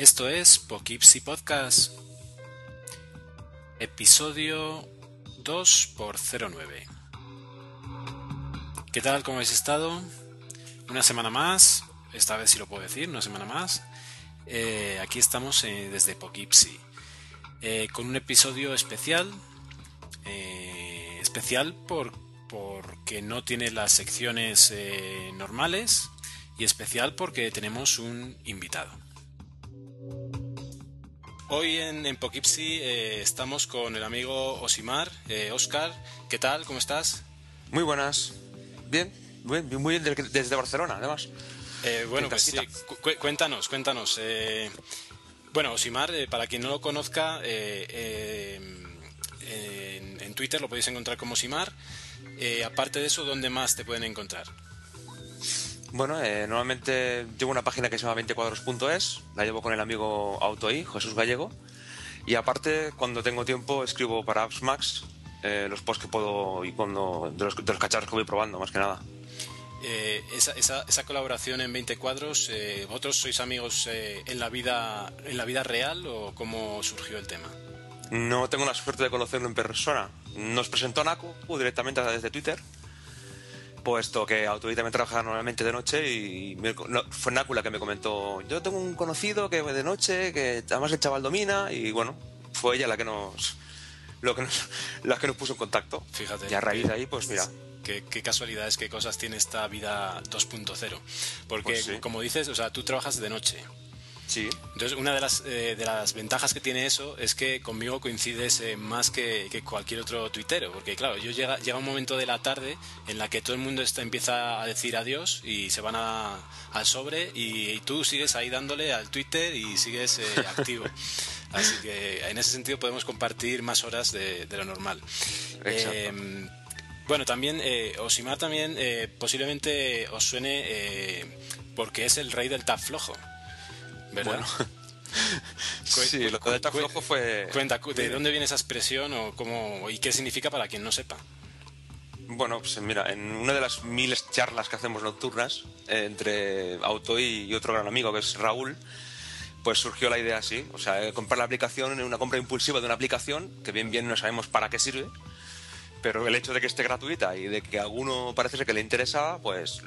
Esto es Poughkeepsie Podcast, episodio 2x09. ¿Qué tal? ¿Cómo habéis estado? Una semana más, esta vez sí lo puedo decir, una semana más. Eh, aquí estamos eh, desde Poughkeepsie, eh, con un episodio especial, especial por, porque no tiene las secciones normales y especial porque tenemos un invitado. Hoy en, en Poughkeepsie eh, estamos con el amigo Osimar. Eh, Oscar, ¿qué tal? ¿Cómo estás? Muy buenas. Bien, muy bien, muy bien desde, Barcelona, además. Eh, bueno, En pues sí, cu- cu- cuéntanos, cuéntanos. eh, bueno, Osimar, eh, para quien no lo conozca, eh, en, en Twitter lo podéis encontrar como Osimar. Aparte de eso, ¿dónde más te pueden encontrar? Bueno, eh, normalmente llevo una página que se llama 20cuadros.es, la llevo con el amigo Autoi, Jesús Gallego, y aparte, cuando tengo tiempo, escribo para Apps Max eh, los posts que puedo y cuando de los, de los cacharros que voy probando, más que nada. Eh, esa, esa, esa colaboración en 20 cuadros, eh, ¿vosotros sois amigos eh, en, la vida, en la vida real o cómo surgió el tema? No tengo la suerte de conocerlo en persona. Nos presentó Naku directamente a través de Twitter, puesto que Autoi también trabaja normalmente de noche y me- no, fue Naku la que me comentó, yo tengo un conocido que de noche, que además el chaval domina y bueno, fue ella la que nos... Lo que nos, la que nos puso en contacto. Fíjate. Y a raíz de ahí, pues mira, Qué, qué casualidades, qué cosas tiene esta vida 2.0. Porque, Pues sí. como dices, o sea, tú trabajas de noche. Sí, Entonces, una de las, eh, de las ventajas que tiene eso es que conmigo coincides eh, más que, que cualquier otro tuitero. Porque, claro, yo llega, llega un momento de la tarde en la que todo el mundo está, empieza a decir adiós y se van a- al sobre y, y tú sigues ahí dándole al Twitter y sigues eh, activo. Así que en ese sentido podemos compartir más horas de, de lo normal. Eh, bueno, también eh, Osimar también eh, posiblemente os suene eh, porque es el rey del tap flojo. ¿Verdad? Bueno. Sí, lo Tap cu- Flojo fue... Cuenta, cu- ¿de dónde viene esa expresión o cómo, y qué significa para quien no sepa? Bueno, pues mira, en una de las miles charlas que hacemos nocturnas eh, entre Autoi y otro gran amigo que es Raúl, pues surgió la idea así, o sea, eh, comprar la aplicación, una compra impulsiva de una aplicación que bien bien no sabemos para qué sirve, pero el hecho de que esté gratuita y de que a alguno parece que le interesaba, pues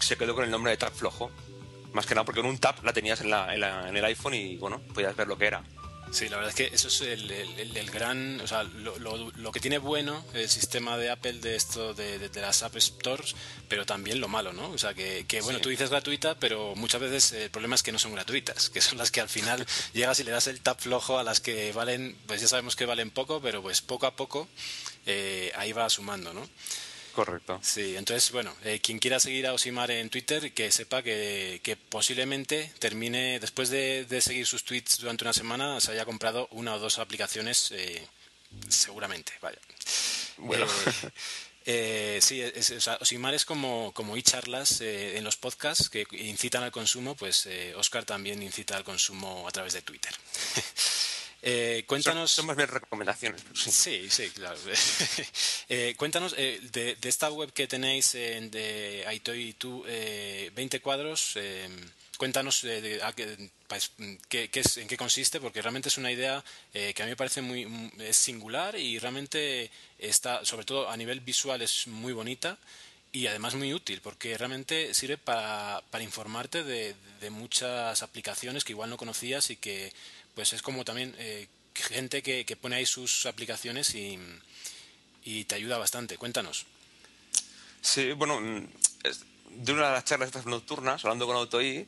se quedó con el nombre de Tap Flojo. Más que nada porque en un tap la tenías en, la- en la- en el iPhone y bueno, podías ver lo que era. Sí, la verdad es que eso es el, el- el- el gran, o sea, lo, lo- lo que tiene bueno el sistema de Apple de esto de, de- de las App Stores, pero también lo malo, ¿no? O sea, que, que, bueno, Sí. tú dices gratuita, pero muchas veces el problema es que no son gratuitas, que son las que al final llegas y le das el tap flojo a las que valen, pues ya sabemos que valen poco, pero pues poco a poco eh, ahí va sumando, ¿no? Correcto. Sí, entonces, bueno, eh, quien quiera seguir a Osimar en Twitter, que sepa que, que posiblemente termine, después de, de seguir sus tweets durante una semana, se haya comprado una o dos aplicaciones, eh, seguramente, vaya. Bueno. Eh, eh, sí, es, o sea, Osimar es como, como e-charlas eh, en los podcasts que incitan al consumo, pues Oscar también incita al consumo a través de Twitter. Eh, cuéntanos... Son, son más bien recomendaciones. sí. Sí, sí, claro. Eh, cuéntanos eh, de, de esta web que tenéis en de Aitoy y tú, eh, 20 cuadros. eh, cuéntanos eh, de- a qué, pues, qué- qué es, en qué consiste, porque realmente es una idea eh, que a mí me parece muy es singular y realmente está, sobre todo a nivel visual, es muy bonita y además muy útil, porque realmente sirve para, para informarte de, de muchas aplicaciones que igual no conocías y que pues es como también eh, gente que, pone ahí sus aplicaciones y, te ayuda bastante. Cuéntanos. Sí, bueno, mm, de una de las charlas estas nocturnas, hablando con AutoI,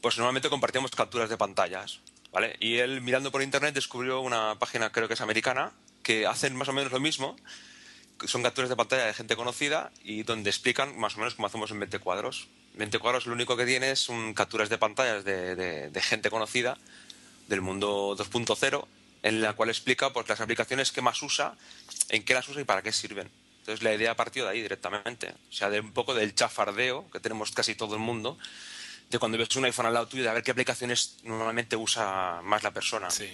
pues normalmente compartíamos capturas de pantallas. ¿vale? Y él mirando por internet descubrió una página, creo que es americana, que hacen más o menos lo mismo, son capturas de pantalla de gente conocida y donde explican más o menos cómo hacemos en 20 cuadros. 20 cuadros lo único que tiene es capturas de pantallas de, gente conocida del mundo 2.0 en la cual explica pues, las aplicaciones que más usa, en qué las usa y para qué sirven. Entonces la idea partió de ahí directamente. O sea, de un poco del chafardeo que tenemos casi todo el mundo, de cuando ves un iPhone al lado tuyo, de ver qué aplicaciones normalmente usa más la persona. Sí.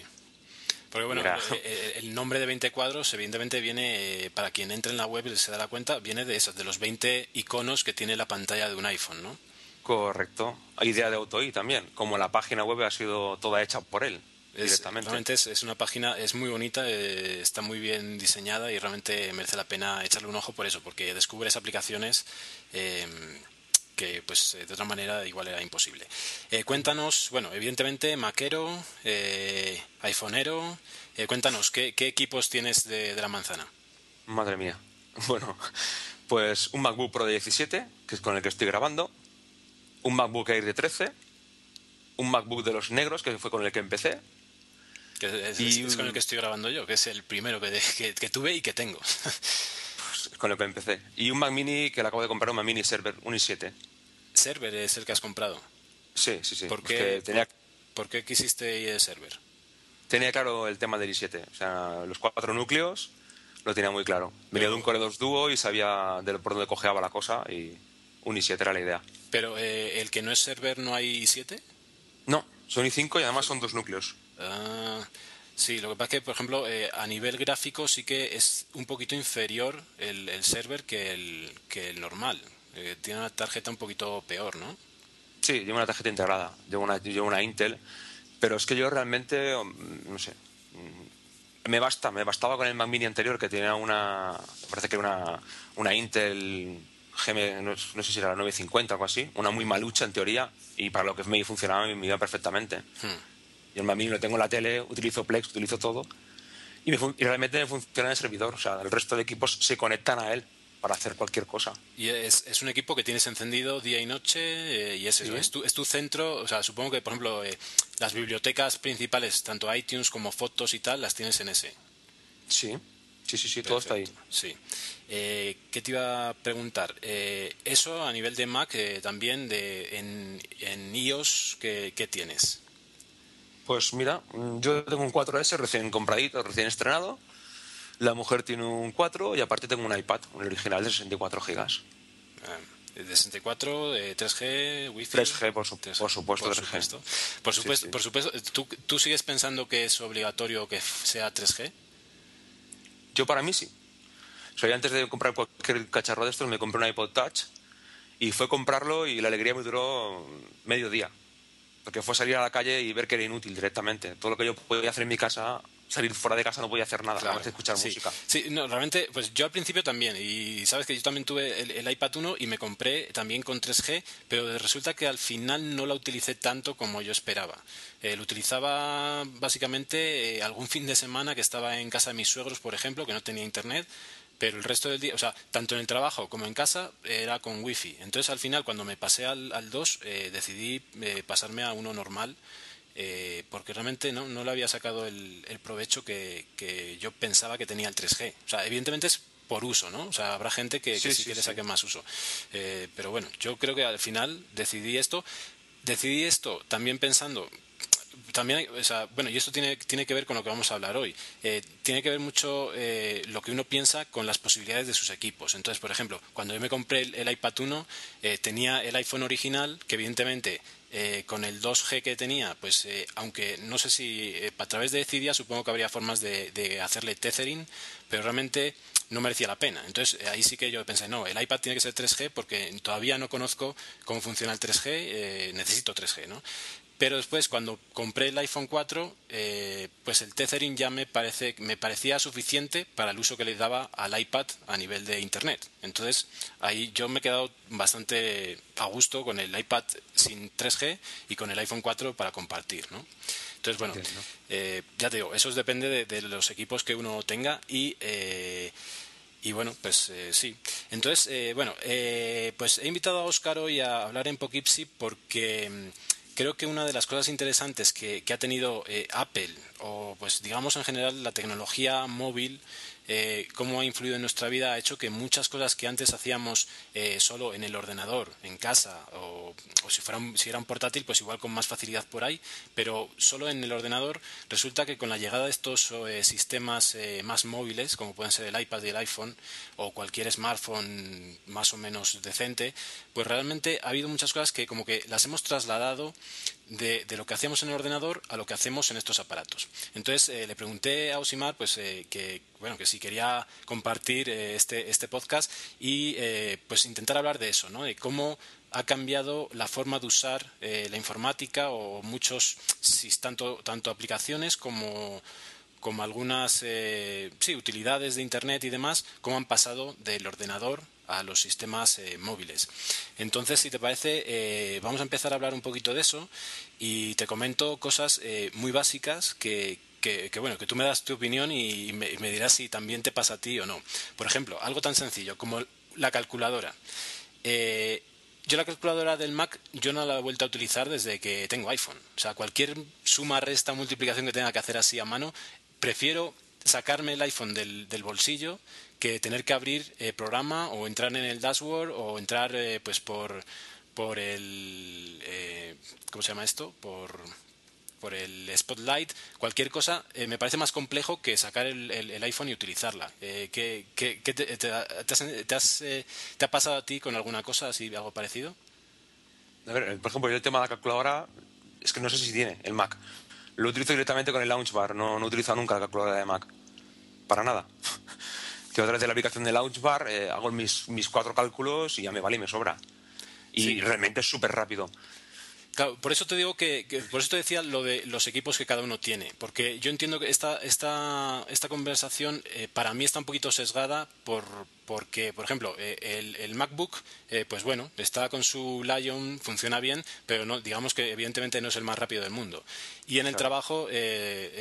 Porque bueno, eh, eh, el nombre de 20 cuadros evidentemente viene, eh, para quien entre en la web y se da cuenta, viene de esos, de los 20 iconos que tiene la pantalla de un iPhone, ¿no? Correcto. Idea de AutoI también, como la página web ha sido toda hecha por él. directamente. Realmente es, una página, es muy bonita, está muy bien diseñada y realmente merece la pena echarle un ojo por eso, porque descubres aplicaciones que pues de otra manera igual era imposible. Eh, cuéntanos, bueno, evidentemente Maquero, eh, iPhoneero, eh, cuéntanos, ¿qué, equipos tienes de, la manzana? Madre mía. Bueno, pues un MacBook Pro de 17, que es con el que estoy grabando, un MacBook Air de 13, un MacBook de los negros, que fue con el que empecé. Que es, y es con el que estoy grabando yo, que es el primero que, que, tuve y que tengo. Pues con el que empecé. Y un Mac Mini que le acabo de comprar, un Mac Mini Server, un i7 server es el que has comprado. Sí, sí, sí. ¿Por qué, tenía... ¿por, qué quisiste server? Tenía claro el tema del i7. O sea, los cuatro núcleos lo tenía muy claro. Venía de un Core 2 Duo y sabía de por dónde cojeaba la cosa y un i7 era la idea. ¿Pero eh, el que no es server no hay i7? No, son i5 y además son dos núcleos. Ah, sí, lo que pasa es que, por ejemplo, eh, a nivel gráfico sí que es un poquito inferior el, el server que el, que el normal. Eh, tiene una tarjeta un poquito peor, ¿no? Sí, llevo una tarjeta integrada, llevo una, llevo una Intel, pero es que yo realmente, no sé, me basta, me bastaba con el Mac Mini anterior que tenía una, parece que una, una Intel GM, no, sé si era la 950 o algo así, una muy malucha en teoría, y para lo que me funcionaba me iba perfectamente. Hmm. Y el Mini lo tengo en la tele, utilizo Plex, utilizo todo, y, y realmente me funciona el servidor, o sea, el resto de equipos se conectan a él para hacer cualquier cosa. Y es, es un equipo que tienes encendido día y noche eh, y es, es, tu, es tu centro, o sea, supongo que, por ejemplo, eh, las bibliotecas principales, tanto iTunes como fotos y tal, las tienes en ese. Sí, sí, sí, sí todo está ahí. Sí. Eh, ¿Qué te iba a preguntar? eso a nivel de Mac, también de, en, en iOS, ¿qué, ¿qué tienes? Pues mira, yo tengo un 4S recién compradito, recién estrenado la mujer tiene un 4 y aparte tengo un iPad, un original de 64 gigas. Ah, de 64, de 3G, Wi-Fi. 3G, por, supuesto, por supuesto. Por supuesto, por supuesto. ¿Tú, ¿Tú, sigues pensando que es obligatorio que sea 3G? Yo para mí sí. O antes de comprar cualquier cacharro de estos me compré un iPod Touch y fue comprarlo y la alegría me duró medio día. Porque fue salir a la calle y ver que era inútil directamente. Todo lo que yo podía hacer en mi casa salir fuera de casa no podía hacer nada, claro. más que escuchar música. Sí, no, realmente, pues yo al principio también, y sabes que yo también tuve el, iPad 1 y me compré también con 3G, pero resulta que al final no la utilicé tanto como yo esperaba. Eh, lo utilizaba básicamente eh, algún fin de semana que estaba en casa de mis suegros, por ejemplo, que no tenía internet, pero el resto del día, o sea, tanto en el trabajo como en casa era con wifi. Entonces al final cuando me pasé al, al 2 eh, decidí pasarme a uno normal eh, porque realmente no, no le había sacado el, provecho que, que, yo pensaba que tenía el 3G. O sea, evidentemente es por uso, ¿no? O sea, habrá gente que, sí, que le saque más uso. Eh, pero bueno, yo creo que al final decidí esto. Decidí esto también pensando también, o sea, bueno, y esto tiene, tiene que ver con lo que vamos a hablar hoy. Eh, tiene que ver mucho eh, lo que uno piensa con las posibilidades de sus equipos. Entonces, por ejemplo, cuando yo me compré el, iPad 1, eh, tenía el iPhone original, que evidentemente con el 2G que tenía, pues aunque no sé si a través de Cydia supongo que habría formas de, de, hacerle tethering, pero realmente no merecía la pena. Entonces ahí sí que yo pensé, no, el iPad tiene que ser 3G porque todavía no conozco cómo funciona el 3G, necesito 3G, ¿no? Pero después, cuando compré el iPhone 4, eh, pues el tethering ya me, parece, me parecía suficiente para el uso que le daba al iPad a nivel de Internet. Entonces, ahí yo me he quedado bastante a gusto con el iPad sin 3G y con el iPhone 4 para compartir, ¿no? Entonces, bueno, eh, ya te digo, eso depende de, los equipos que uno tenga y... Eh, y bueno, pues sí. Entonces, bueno, pues he invitado a Óscar hoy a hablar en Poughkeepsie porque creo que una de las cosas interesantes que, ha tenido eh, Apple, o pues digamos en general la tecnología móvil, eh, cómo ha influido en nuestra vida ha hecho que muchas cosas que antes hacíamos eh, solo en el ordenador, en casa, o, si, fuera un, si era un portátil, pues igual con más facilidad por ahí, pero solo en el ordenador, resulta que con la llegada de estos sistemas más móviles, como pueden ser el iPad y el iPhone, o cualquier smartphone más o menos decente, pues realmente ha habido muchas cosas que como que las hemos trasladado de, lo que hacemos en el ordenador a lo que hacemos en estos aparatos. Entonces eh, le pregunté a Osimar pues, eh, que, bueno, que si quería compartir eh, este, este podcast y pues intentar hablar de eso, ¿no? de cómo ha cambiado la forma de usar la informática o muchos, tanto, tanto aplicaciones como como algunas sí, utilidades de Internet y demás, cómo han pasado del ordenador a los sistemas eh, móviles. Entonces, si te parece, eh, vamos a empezar a hablar un poquito de eso y te comento cosas eh, muy básicas que, que, bueno, que tú me das tu opinión y me, dirás si también te pasa a ti o no. Por ejemplo, algo tan sencillo como la calculadora. yo la calculadora del Mac yo no la he vuelto a utilizar desde que tengo iPhone. O sea, cualquier suma, resta, multiplicación que tenga que hacer así a mano, prefiero sacarme el iPhone del, del bolsillo que tener que abrir eh, programa o entrar en el dashboard o entrar eh, pues por por el eh, cómo se llama esto por por el spotlight cualquier cosa me parece más complejo que sacar el, el, iPhone y utilizarla. ¿qué, qué, te, te, has, te, ha pasado a ti con alguna cosa así algo parecido a ver por ejemplo yo el tema de la calculadora es que no sé si tiene el Mac. Lo utilizo directamente con el launch bar no, no he utilizado nunca la calculadora de Mac. Para nada que a través de la aplicación de Launchbar eh, hago mis, mis cuatro cálculos y ya me vale y me sobra. Y realmente es súper rápido. Claro, por eso te digo que, por eso te decía lo de los equipos que cada uno tiene, porque yo entiendo que esta esta esta conversación eh, para mí está un poquito sesgada por porque, por ejemplo, eh, el, el, MacBook, pues bueno, está con su Lion, funciona bien, pero no, digamos que evidentemente no es el más rápido del mundo. Y en el trabajo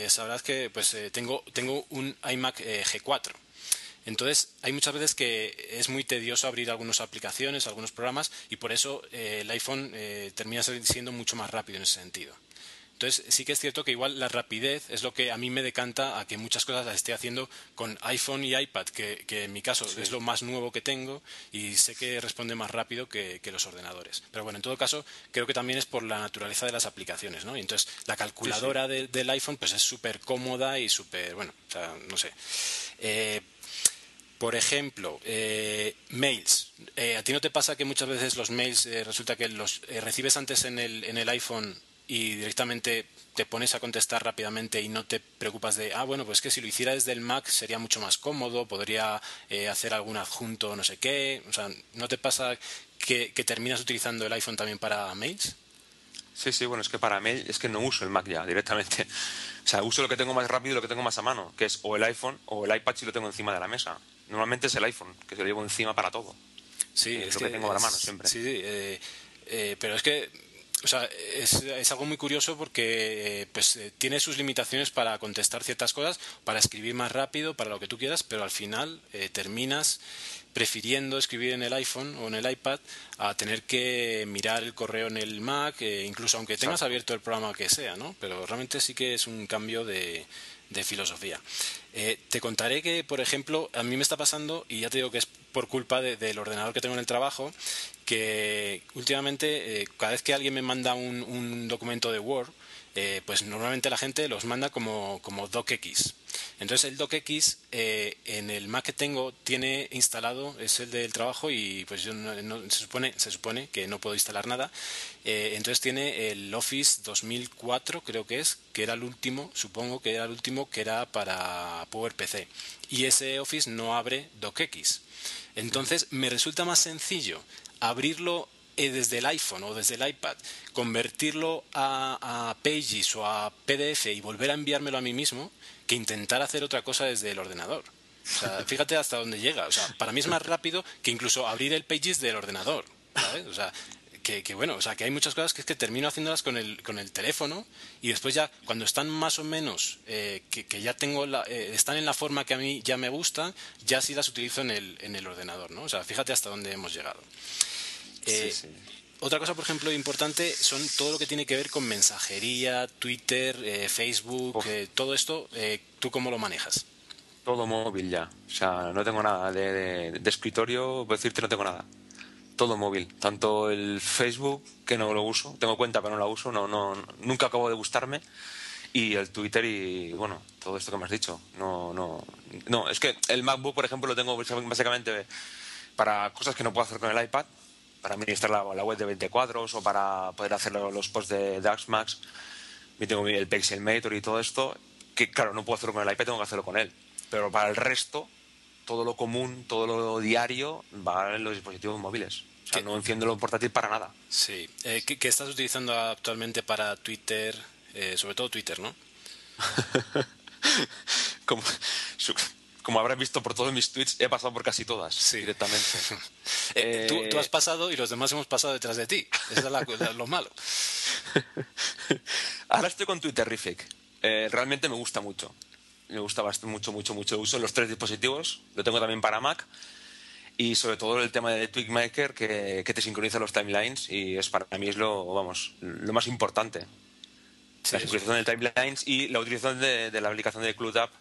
sabrás que pues tengo tengo un iMac G4 entonces, hay muchas veces que es muy tedioso abrir algunas aplicaciones, algunos programas, y por eso eh, el iPhone eh, termina siendo mucho más rápido en ese sentido. Entonces, sí que es cierto que igual la rapidez es lo que a mí me decanta a que muchas cosas las esté haciendo con iPhone y iPad, que, en mi caso es lo más nuevo que tengo y sé que responde más rápido que, los ordenadores. Pero bueno, en todo caso, creo que también es por la naturaleza de las aplicaciones, ¿no? Y entonces, la calculadora del iPhone pues es súper cómoda y súper, bueno, o sea, no sé. Eh, por ejemplo, eh, mails. Eh, ¿A ti no te pasa que muchas veces los mails eh, resulta que los recibes antes en el, en el iPhone y directamente te pones a contestar rápidamente y no te preocupas de, ah, bueno, pues que si lo hiciera desde el Mac sería mucho más cómodo, podría hacer algún adjunto, no sé qué. O sea, ¿no te pasa que, que terminas utilizando el iPhone también para mails? Sí, sí, bueno, es que para mail es que no uso el Mac ya directamente. O sea, uso lo que tengo más rápido y lo que tengo más a mano, que es o el iPhone o el iPad si lo tengo encima de la mesa. Normalmente es el iPhone, que se lo llevo encima para todo. Sí, es, lo que, tengo a la mano siempre. Sí, sí eh, eh, pero es que o sea, es, algo muy curioso porque eh, pues, tiene sus limitaciones para contestar ciertas cosas, para escribir más rápido, para lo que tú quieras, pero al final terminas prefiriendo escribir en el iPhone o en el iPad a tener que mirar el correo en el Mac, incluso aunque tengas abierto el programa que sea, ¿no? Pero realmente sí que es un cambio de, de filosofía. Eh, te contaré que, por ejemplo, a mí me está pasando, y ya te digo que es por culpa del ordenador que tengo en el trabajo, que últimamente, eh, cada vez que alguien me manda un documento de Word, eh, pues normalmente la gente los manda como, como docx. Entonces el docx eh, en el Mac que tengo tiene instalado, es el del trabajo y pues yo no, se, supone, se supone que no puedo instalar nada. Eh, entonces tiene el Office 2004 creo que es, que era el último, supongo que era el último que era para PowerPC. Y ese Office no abre docx. Entonces me resulta más sencillo abrirlo desde el iPhone o desde el iPad, convertirlo a, Pages o a PDF y volver a enviármelo a mí mismo, que intentar hacer otra cosa desde el ordenador. fíjate hasta dónde llega. O sea, para mí es más rápido que incluso abrir el Pages del ordenador. O sea, que, bueno, o sea, que hay muchas cosas que es que termino haciéndolas con el, con el teléfono y después ya, cuando están más o menos, eh, que, ya tengo, la, eh, están en la forma que a mí ya me gusta, ya sí las utilizo en el, en el ordenador, ¿no? O sea, fíjate hasta dónde hemos llegado. Eh, otra cosa, por ejemplo, importante son todo lo que tiene que ver con mensajería, Twitter, eh, Facebook, eh, todo esto, ¿tú cómo lo manejas? Todo móvil ya. O sea, no tengo nada de, de, escritorio, puedo decirte, no tengo nada. Todo móvil. Tanto el Facebook, que no lo uso, tengo cuenta pero no la uso, no, no, nunca acabo de gustarme y el Twitter y bueno todo esto que me has dicho no no no es que el MacBook por ejemplo lo tengo básicamente para cosas que no puedo hacer con el iPad para administrar la, la web de 20 cuadros o para poder hacer los posts de DaxMax y tengo el Pixelmator y todo esto que claro no puedo hacerlo con el iPad tengo que hacerlo con él pero para el resto todo lo común todo lo diario va en los dispositivos móviles o sea, no enciendo lo portátil para nada. Sí. Eh, ¿qué, ¿Qué estás utilizando actualmente para Twitter, eh, sobre todo Twitter, ¿no? como, como habrás visto por todos mis tweets, he pasado por casi todas directamente. Eh, tú, tú, has pasado y los demás hemos pasado detrás de ti. Eso es lo malo. Ahora estoy con Twitterific. Eh, realmente me gusta mucho. Me gusta bastante, mucho, mucho, mucho. Uso los tres dispositivos. Lo tengo también para Mac. Y sobre todo el tema de Tweakmaker que, que te sincroniza los timelines y es para mí es lo, vamos, lo más importante la sincronización de timelines y la utilización de, la aplicación de Cloud App,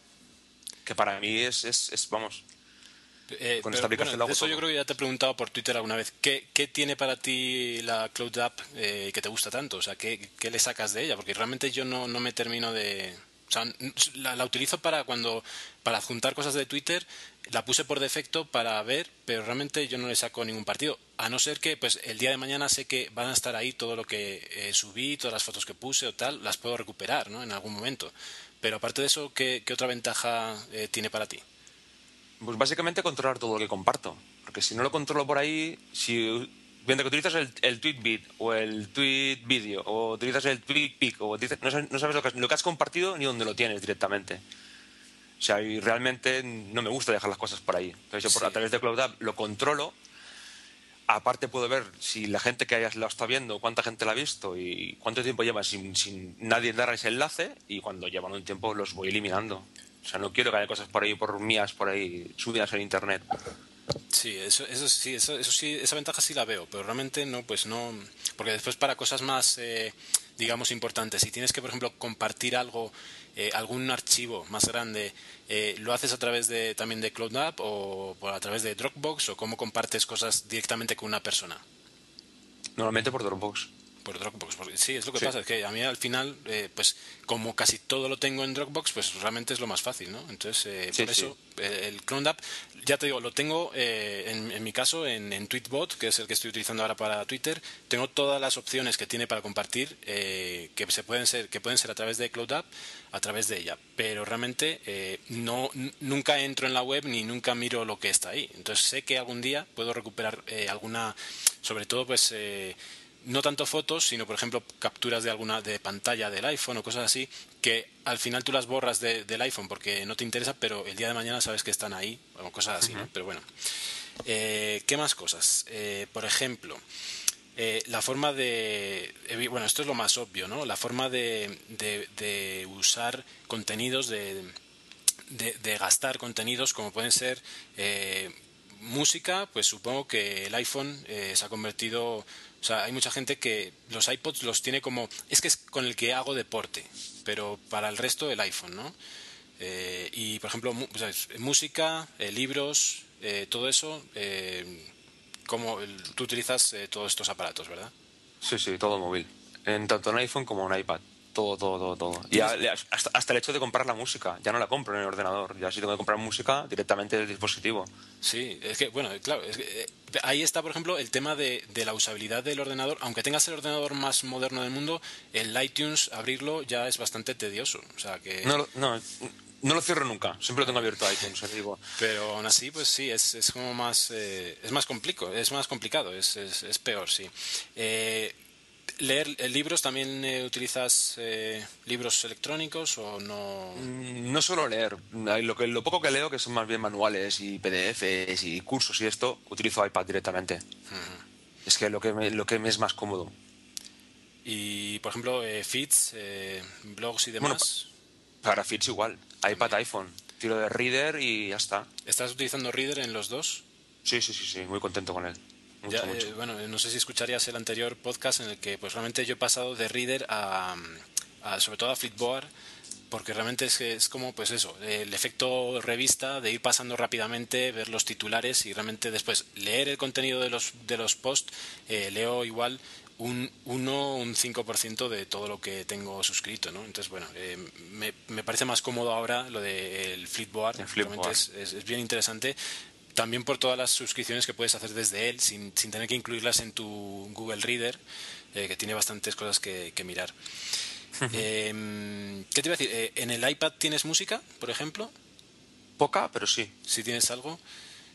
que para mí es, es, vamos, eh, con esta aplicación Eso yo creo que ya te he preguntado por Twitter alguna vez. ¿Qué, qué tiene para ti la Cloud App eh, que te gusta tanto? O sea, ¿qué, ¿qué, le sacas de ella? Porque realmente yo no, no me termino de... O sea, la, la, utilizo para cuando para adjuntar cosas de Twitter, la puse por defecto para ver, pero realmente yo no le saco ningún partido. A no ser que, pues, el día de mañana sé que van a estar ahí todo lo que eh, subí, todas las fotos que puse o tal, las puedo recuperar, ¿no? En algún momento. Pero aparte de eso, ¿qué, qué otra ventaja eh, tiene para ti? Pues básicamente controlar todo lo que comparto. Porque si no lo controlo por ahí, si mientras que utilizas el, el tweet o el tweet video o utilizas el tweet pic o no sabes, no sabes lo, que, lo que has compartido ni dónde lo tienes directamente. O sea, y realmente no me gusta dejar las cosas por ahí. Entonces, yo por, a través de Cloud App lo controlo. Aparte puedo ver si la gente que lo está viendo, cuánta gente la ha visto y cuánto tiempo lleva sin, sin nadie dar ese enlace y cuando llevan un tiempo los voy eliminando. O sea, no quiero que haya cosas por ahí, por mías, por ahí, subidas en Internet. Sí, eso, eso sí, eso, eso, sí, esa ventaja sí la veo, pero realmente no, pues no, porque después para cosas más, eh, digamos, importantes, si tienes que, por ejemplo, compartir algo eh, algún archivo más grande, eh, ¿lo haces a través de también de Cloud App o, a través de Dropbox o cómo compartes cosas directamente con una persona? Normalmente por Dropbox. Por Dropbox, sí, es lo que pasa, es que a mí al final, eh, pues como casi todo lo tengo en Dropbox, pues realmente es lo más fácil, ¿no? Entonces, eh, por eso, eh, el Clone App, ya te digo, lo tengo en, en, mi caso en, Tweetbot, que es el que estoy utilizando ahora para Twitter, tengo todas las opciones que tiene para compartir, que se pueden ser, que pueden ser a través de Cloud App, a través de ella, pero realmente no, nunca entro en la web ni nunca miro lo que está ahí. Entonces sé que algún día puedo recuperar alguna, sobre todo pues no tanto fotos, sino por ejemplo capturas de alguna de pantalla del iPhone o cosas así, que al final tú las borras del iPhone porque no te interesa, pero el día de mañana sabes que están ahí, o cosas así, ¿no? Pero bueno. Eh, ¿Qué más cosas? Eh, por ejemplo, eh, la forma de. Bueno, esto es lo más obvio, ¿no? La forma de, de, usar contenidos, de, de, gastar contenidos, como pueden ser música, pues supongo que el iPhone se ha convertido o sea, hay mucha gente que los iPods los tiene como, es que es con el que hago deporte, pero para el resto el iPhone, ¿no? Eh, y, por ejemplo, música, eh, libros, eh, todo eso, como tú utilizas todos estos aparatos, ¿verdad? Sí, sí, todo móvil. En tanto en iPhone como en iPad. Todo, todo, todo, todo. Y hasta, hasta, el hecho de comprar la música. Ya no la compro en el ordenador. Ya si tengo que comprar música directamente del dispositivo. Sí, es que, bueno, claro, eh, ahí está, por ejemplo, el tema de, de, la usabilidad del ordenador. Aunque tengas el ordenador más moderno del mundo, el iTunes, abrirlo ya es bastante tedioso. O sea que... No, no, no lo cierro nunca, siempre lo tengo abierto iTunes, digo. Pero aún así, pues sí, es, es como más, eh, es más complicado, es más complicado, es, es, es peor, sí. Eh, leer eh, libros también eh, utilizas eh, libros electrónicos o no mm, no solo leer. Lo que lo poco que leo que son más bien manuales y PDFs y cursos y esto utilizo iPad directamente. Es que lo que me, lo que me es más cómodo. Y por ejemplo feeds blogs y demás. para feeds igual. iPad iPhone. Tiro de Reader y ya está. Estás utilizando Reader en los dos sí sí sí sí muy contento con él Eh, bueno, no sé si escucharías el anterior podcast en el que pues realmente yo he pasado de Reader a, sobre todo a Flipboard porque realmente es, es como pues eso, el efecto revista de ir pasando rápidamente, ver los titulares y realmente después leer el contenido de los, de los posts, eh, leo igual un 1 un 5% de todo lo que tengo suscrito, ¿no? Entonces, bueno, eh, me, me, parece más cómodo ahora lo del Flipboard, Flipboard. Es, es, bien interesante también por todas las suscripciones que puedes hacer desde él sin, sin tener que incluirlas en tu Google Reader, eh, que tiene bastantes cosas que, mirar. Em, ¿Qué te iba a decir? Eh, ¿En el iPad tienes música, por ejemplo? Poca, pero sí. Si tienes algo.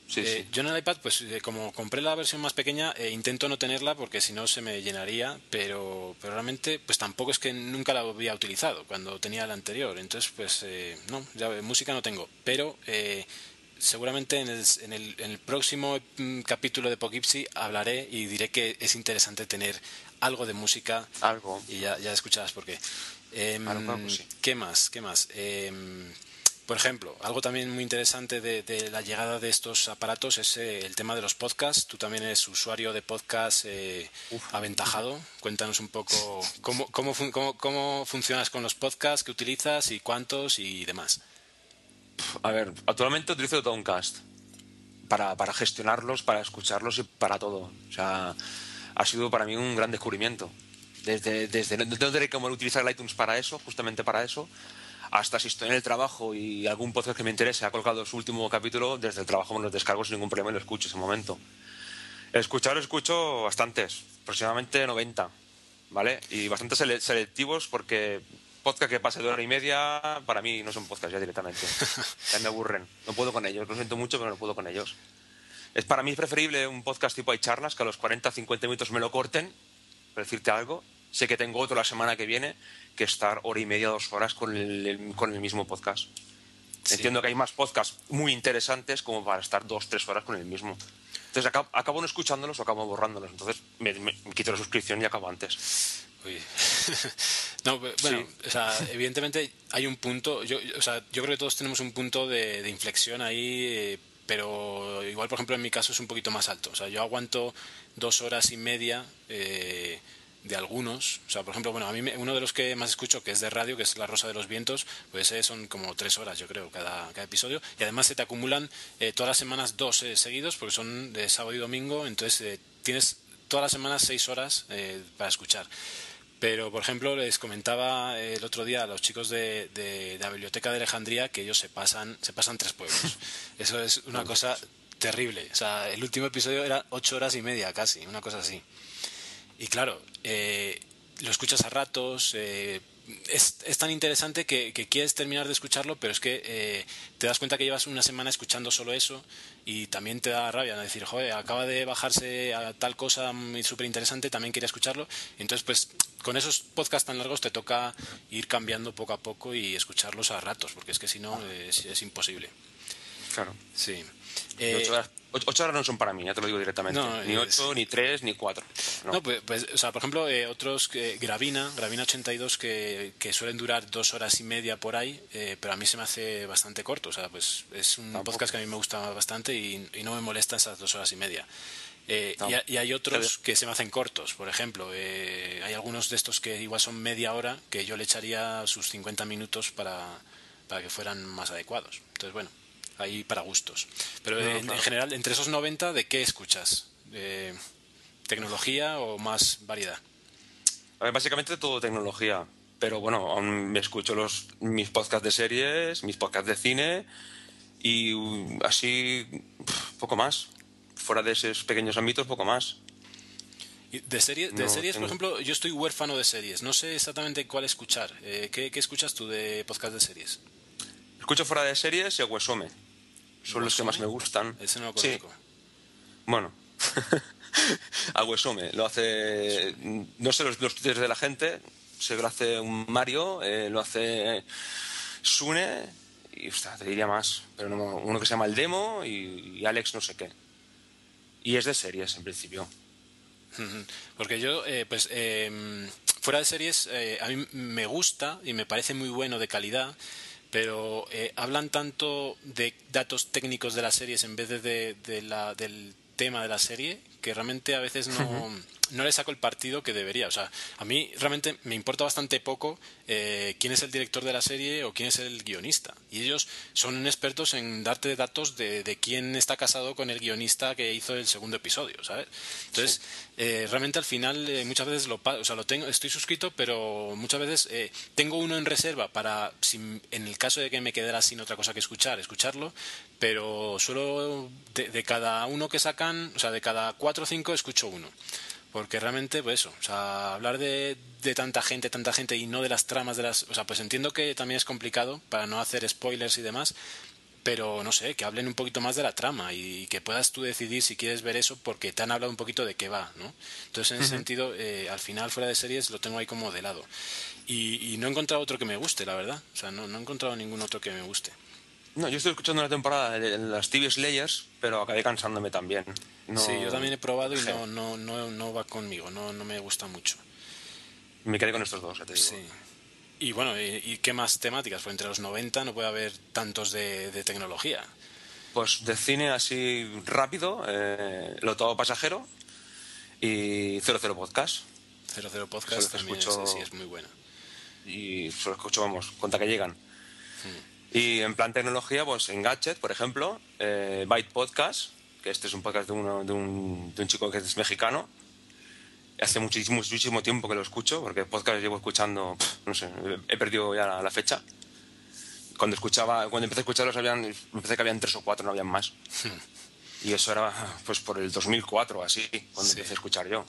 Sí, eh, sí. Yo en el iPad, pues como compré la versión más pequeña, intento no tenerla porque si no se me llenaría, pero, pero realmente pues tampoco es que nunca la había utilizado cuando tenía la anterior. Entonces, pues no, ya música no tengo. Pero seguramente en el, en, el, en el, próximo mm, capítulo de Poughkeepsie hablaré y diré que es interesante tener algo de música. Algo. Y ya, ya escucharás por qué. Em, ¿Qué más? ¿Qué más? Em, por ejemplo, algo también muy interesante de, la llegada de estos aparatos es eh, el tema de los podcasts. Tú también eres usuario de podcast eh, aventajado. Cuéntanos un poco cómo, cómo, cómo, cómo funcionas con los podcasts que utilizas y cuántos y demás. A ver, actualmente utilizo Downcast para, para gestionarlos, para escucharlos y para todo. O sea, ha sido para mí un gran descubrimiento. Desde, desde no tendré cómo utilizar el iTunes para eso, justamente para eso, hasta si estoy en el trabajo y algún podcast que me interese ha colgado su último capítulo, desde el trabajo me los descargo sin ningún problema y lo escucho ese momento. Escuchar, escucho bastantes, aproximadamente 90, ¿vale? Y bastante selectivos porque podcast que pase de hora y media, para mí no son podcast ya directamente. Ya me aburren. No puedo con ellos. Lo siento mucho, pero no puedo con ellos. Es para mí preferible un podcast tipo Hay charlas, que a los 40, 50 minutos me lo corten, para decirte algo. Sé que tengo otro la semana que viene, que estar hora y media, dos horas con el, con el mismo podcast. Entiendo que hay más podcasts muy interesantes como para estar dos, tres horas con el mismo. Entonces acabo, no escuchándolos o acabo borrándolos. Entonces me, me quito la suscripción y acabo antes. no, bueno, o sea, evidentemente hay un punto, yo, o sea, yo creo que todos tenemos un punto de, inflexión ahí, eh, pero igual, por ejemplo, en mi caso es un poquito más alto. O sea, yo aguanto dos horas y media eh, de algunos. O sea, por ejemplo, bueno, a mí uno de los que más escucho, que es de radio, que es La Rosa de los Vientos, pues son como tres horas, yo creo, cada, cada episodio. Y además se te acumulan eh, todas las semanas dos seguidos, porque son de sábado y domingo, entonces tienes todas las semanas seis horas para escuchar. Pero, por ejemplo, les comentaba el otro día a los chicos de, de, la Biblioteca de Alejandría que ellos se pasan, se pasan tres pueblos. Eso es una cosa terrible. O sea, el último episodio era ocho horas y media casi, una cosa así. Y claro, eh, lo escuchas a ratos, eh, es, es, tan interesante que, quieres terminar de escucharlo, pero es que eh, te das cuenta que llevas una semana escuchando solo eso y también te da rabia ¿no? decir, joder, acaba de bajarse a tal cosa súper interesante, también quería escucharlo. Entonces, pues con esos podcasts tan largos te toca ir cambiando poco a poco y escucharlos a ratos, porque es que si no es, es imposible. Claro. Sí. Eh, ocho, horas, no son para mí, ya te lo digo directamente. ni ocho, ni tres, ni cuatro. No, pues, pues, o sea, por ejemplo, eh, otros, que Gravina, Gravina 82, que, que suelen durar dos horas y media por ahí, eh, pero a mí se me hace bastante corto. O sea, pues es un podcast que a mí me gusta bastante y, no me molesta esas dos horas y media. y, y, hay otros que se me hacen cortos, por ejemplo. hay algunos de estos que igual son media hora, que yo le echaría sus 50 minutos para, para que fueran más adecuados. Entonces, bueno, ahí para gustos. Pero en, general, entre esos 90, ¿de qué escuchas? ¿De tecnología o más variedad? básicamente todo tecnología. Pero bueno, aún me escucho los, mis podcasts de series, mis podcasts de cine y uh, así poco más. Fuera de esos pequeños ámbitos, poco más. De, serie, de series, por ejemplo, yo estoy huérfano de series. No sé exactamente cuál escuchar. Eh, ¿qué, ¿qué, escuchas tú de podcast de series? Escucho fuera de series y Huesome son los que más me gustan. Ese no lo conozco. Bueno, Aguesome lo hace. No sé los, los de la gente, se lo hace un Mario, eh, lo hace Sune y ostras, te diría más, pero no, uno que se llama El Demo y, Alex no sé qué. Y es de series en principio. Porque yo, eh, pues, em, fuera de series, eh, a mí me gusta y me parece muy bueno de calidad pero eh, hablan tanto de datos técnicos de las series en vez de, de, la, del tema de la serie que realmente a veces no, no le saco el partido que debería. O sea, a mí realmente me importa bastante poco eh, quién es el director de la serie o quién es el guionista. Y ellos son expertos en darte datos de, de quién está casado con el guionista que hizo el segundo episodio, ¿sabes? Entonces, eh, realmente al final eh, muchas veces lo, o sea, lo tengo, estoy suscrito, pero muchas veces eh, tengo uno en reserva para, si, en el caso de que me quedara sin otra cosa que escuchar, escucharlo, pero solo de, de cada uno que sacan, o sea, de cada cuatro o cinco escucho uno porque realmente pues eso o sea hablar de, de, tanta gente tanta gente y no de las tramas de las o sea pues entiendo que también es complicado para no hacer spoilers y demás pero no sé que hablen un poquito más de la trama y que puedas tú decidir si quieres ver eso porque te han hablado un poquito de qué va no entonces en ese uh -huh. sentido eh, al final fuera de series lo tengo ahí como de lado. Y, y, no he encontrado otro que me guste la verdad. O sea no, no he encontrado ningún otro que me guste no, yo estoy escuchando una temporada de las TV Slayers, pero acabé cansándome también. No... Sí, yo también he probado y no, no, no, no va conmigo, no, no me gusta mucho. Me quedé con estos dos, ya te digo. Sí. Y bueno, ¿y, ¿y, qué más temáticas? Pues entre los 90 no puede haber tantos de, de tecnología. Pues de cine así rápido, eh, Lo Todo Pasajero y 00 Podcast. 00 Podcast también escucho... es, sí, es muy buena. Y solo escucho, vamos, cuenta que llegan. Hmm. Y en plan tecnología, pues en Gadget, por ejemplo, eh, Byte Podcast, que este es un podcast de, uno, de, un, de un chico que es mexicano. Hace muchísimo, muchísimo tiempo que lo escucho, porque podcast llevo escuchando, no sé, he perdido ya la, la fecha. Cuando escuchaba, cuando empecé a escucharlos, habían, empecé que habían tres o cuatro, no habían más. Y eso era pues por el 2004 así, cuando sí. empecé a escuchar yo.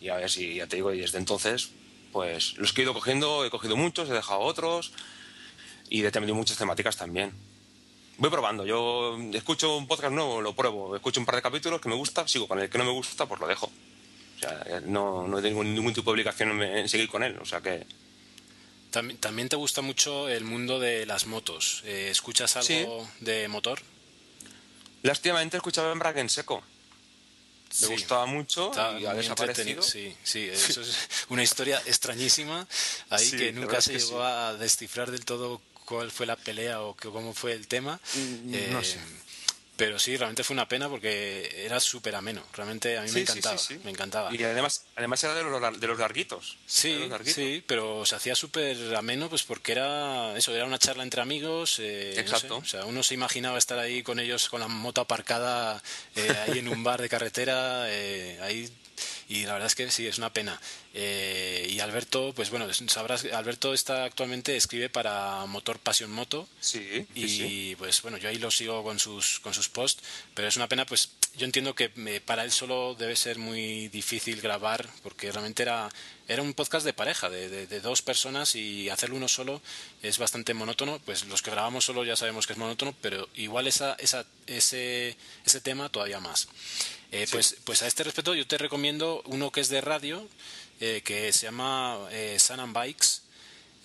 Y a ver si, ya te digo, y desde entonces, pues los que he ido cogiendo, he cogido muchos, he dejado otros y de muchas temáticas también. Voy probando, yo escucho un podcast nuevo, lo pruebo, escucho un par de capítulos que me gusta, sigo con el que no me gusta, pues lo dejo. O sea, no, no tengo ningún tipo de obligación en seguir con él, o sea que... También, también te gusta mucho el mundo de las motos. Eh, ¿Escuchas algo sí. de motor? Lástimamente escuchaba en Bragg en seco. Me sí, gustaba mucho y ha desaparecido. Sí, sí, eso es una historia extrañísima ahí sí, que nunca se llegó a descifrar del todo cuál fue la pelea o cómo fue el tema. Mm, no eh, sé. Pero sí, realmente fue una pena porque era súper ameno. Realmente a mí sí, me encantaba. Sí, me encantaba. Y además, además era de los, de los larguitos. Sí, los larguitos. sí, pero se hacía súper ameno pues porque era eso, era una charla entre amigos. Eh, Exacto. No sé, o sea, uno se imaginaba estar ahí con ellos con la moto aparcada eh, ahí en un bar de carretera, eh, ahí y la verdad es que sí, es una pena. Eh, y Alberto, pues bueno, sabrás, Alberto está actualmente escribe para Motor Pasión Moto. Sí. Y sí. pues bueno, yo ahí lo sigo con sus, con sus posts, pero es una pena, pues yo entiendo que me, para él solo debe ser muy difícil grabar, porque realmente era, era un podcast de pareja, de, de, de, dos personas y hacerlo uno solo es bastante monótono. Pues los que grabamos solo ya sabemos que es monótono, pero igual esa, esa, ese, ese tema todavía más. Eh, sí. pues, pues a este respecto yo te recomiendo uno que es de radio, eh, que se llama eh, Sun and Bikes,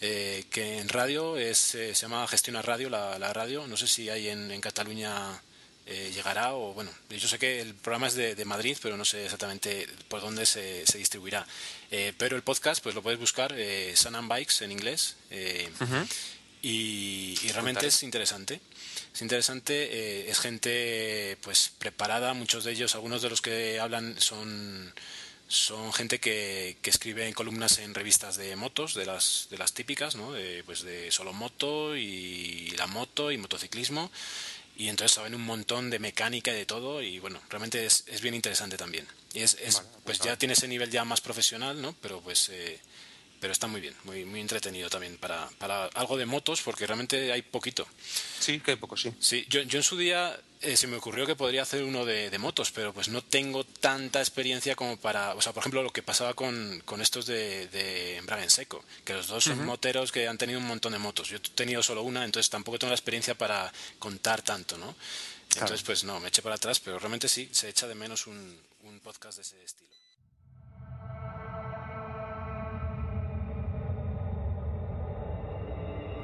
eh, que en radio es, eh, se llama Gestiona Radio, la, la, radio. No sé si hay en, en Cataluña llegará o bueno, yo sé que el programa es de, de Madrid, pero no sé exactamente por dónde se, se distribuirá. pero el podcast, pues lo puedes buscar, Sun and Bikes en inglés. Uh -huh. y, y, realmente es interesante es interesante, eh, es gente pues preparada, muchos de ellos, algunos de los que hablan son son gente que, que escribe en columnas en revistas de motos, de las, de las típicas, ¿no? de, pues de solo moto y la moto y motociclismo. Y entonces saben un montón de mecánica y de todo. Y bueno, realmente es, es bien interesante también. Y es, es vale, pues ya tiene ese nivel ya más profesional, ¿no? Pero pues eh, pero está muy bien, muy, muy entretenido también para, para algo de motos, porque realmente hay poquito. Sí, que hay poco, sí. Sí, yo, yo en su día eh, se me ocurrió que podría hacer uno de, de, motos, pero pues no tengo tanta experiencia como para, o sea, por ejemplo, lo que pasaba con, con estos de, de Braga Seco, que los dos son uh -huh. moteros que han tenido un montón de motos. Yo he tenido solo una, entonces tampoco tengo la experiencia para contar tanto, ¿no? Entonces, claro. pues no, me eché para atrás, pero realmente sí, se echa de menos un, un podcast de ese estilo.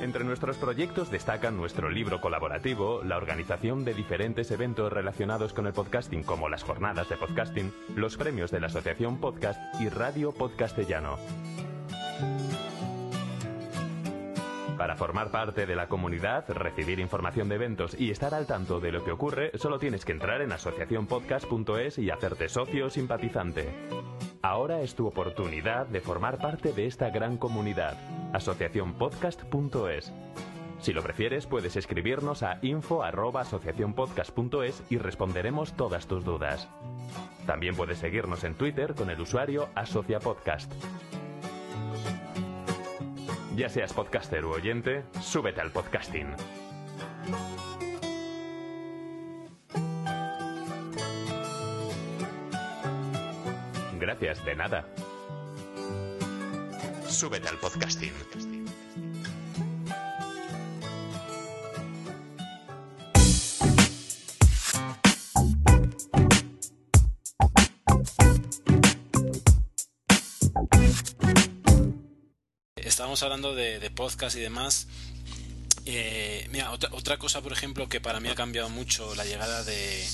Entre nuestros proyectos destacan nuestro libro colaborativo, la organización de diferentes eventos relacionados con el podcasting como las jornadas de podcasting, los premios de la Asociación Podcast y Radio Podcastellano. Para formar parte de la comunidad, recibir información de eventos y estar al tanto de lo que ocurre, solo tienes que entrar en asociacionpodcast.es y hacerte socio simpatizante. Ahora es tu oportunidad de formar parte de esta gran comunidad. asociacionpodcast.es. Si lo prefieres, puedes escribirnos a info@asociacionpodcast.es y responderemos todas tus dudas. También puedes seguirnos en Twitter con el usuario AsociaPodcast. Ya seas podcaster u oyente, súbete al podcasting. Gracias, de nada. Súbete al podcasting. Estábamos hablando de, podcast y demás. Eh, mira, otra, otra cosa, por ejemplo, que para mí ha cambiado mucho la llegada de,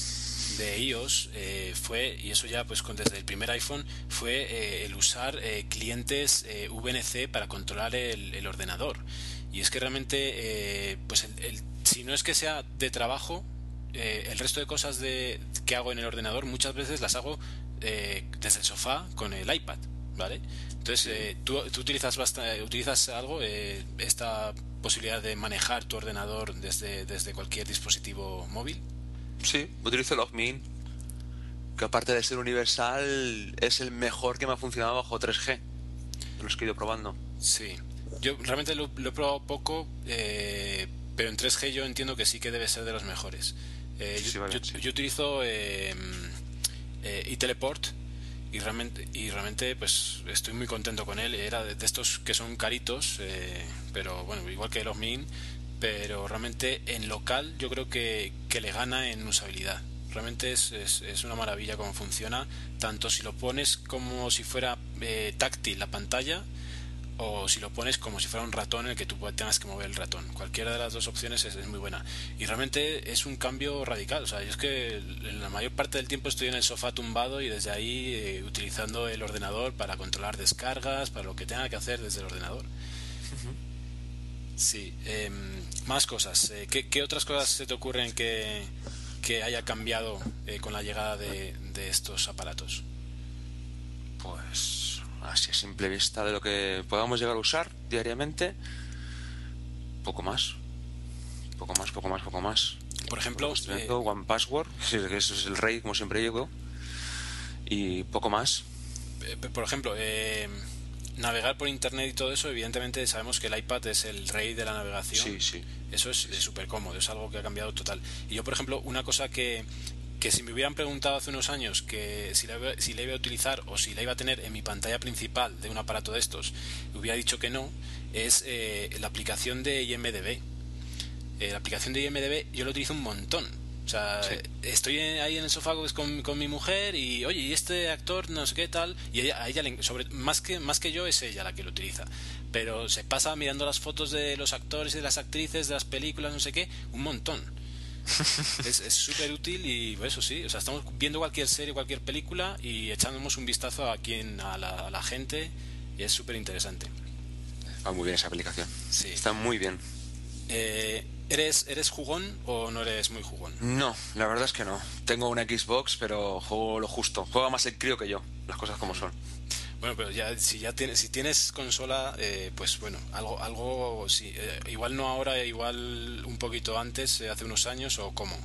de iOS eh, fue, y eso ya pues con, desde el primer iPhone, fue eh, el usar eh, clientes VNC para controlar el, ordenador. Y es que realmente, pues el, si no es que sea de trabajo, el resto de cosas de, que hago en el ordenador muchas veces las hago desde el sofá con el iPad. ¿Vale? Entonces, ¿tú, ¿tú, utilizas, utilizas algo, esta posibilidad de manejar tu ordenador desde, desde cualquier dispositivo móvil? Sí, utilizo el Logmin, que aparte de ser universal, es el mejor que me ha funcionado bajo 3G, de los que he ido probando. Sí, yo realmente lo, he probado poco, eh, pero en 3G yo entiendo que sí que debe ser de los mejores. Eh, yo, utilizo eh, eh teleport y realmente y realmente pues estoy muy contento con él era de, estos que son caritos pero bueno igual que los min pero realmente en local yo creo que, que le gana en usabilidad. Realmente es, es, una maravilla cómo funciona, tanto si lo pones como si fuera eh, táctil la pantalla o si lo pones como si fuera un ratón en el que tú tengas que mover el ratón. Cualquiera de las dos opciones es, muy buena. Y realmente es un cambio radical. O sea, yo es que la mayor parte del tiempo estoy en el sofá tumbado y desde ahí eh, utilizando el ordenador para controlar descargas, para lo que tenga que hacer desde el ordenador. Sí, em, más cosas. Eh, ¿qué, otras cosas se te ocurren que, que haya cambiado eh, con la llegada de, estos aparatos? Pues así a simple vista de lo que podamos llegar a usar diariamente, poco más. Poco más, poco más, poco más. Por ejemplo, eh, One Password, que eso es el rey, como siempre digo, y poco más. Por ejemplo, eh, navegar por internet y todo eso, evidentemente sabemos que el iPad es el rey de la navegación. Sí, sí. Eso es súper cómodo, es algo que ha cambiado total. Y yo, por ejemplo, una cosa que, que si me hubieran preguntado hace unos años que si la, si la iba a utilizar o si la iba a tener en mi pantalla principal de un aparato de estos, hubiera dicho que no, es eh, la aplicación de IMDB. Eh, la aplicación de IMDB yo lo utilizo un montón o sea, estoy ahí en el sofá con, con, mi mujer y, oye, y este actor, no sé qué tal, y ella, a ella sobre, más, que, más que yo es ella la que lo utiliza. Pero se pasa mirando las fotos de los actores y de las actrices, de las películas, no sé qué, un montón. es súper útil y pues, eso sí, o sea, estamos viendo cualquier serie, cualquier película y echándonos un vistazo a, quien, a, la, a la gente y es súper interesante. Va muy bien esa aplicación. Sí. Está muy bien. Eh, ¿Eres, ¿Eres jugón o no eres muy jugón? No, la verdad es que no. Tengo una Xbox, pero juego lo justo. Juega más el crío que yo, las cosas como son. Bueno, pero ya si ya tienes si tienes consola, eh, pues bueno, algo algo sí, eh, igual no ahora, igual un poquito antes, eh, hace unos años o cómo.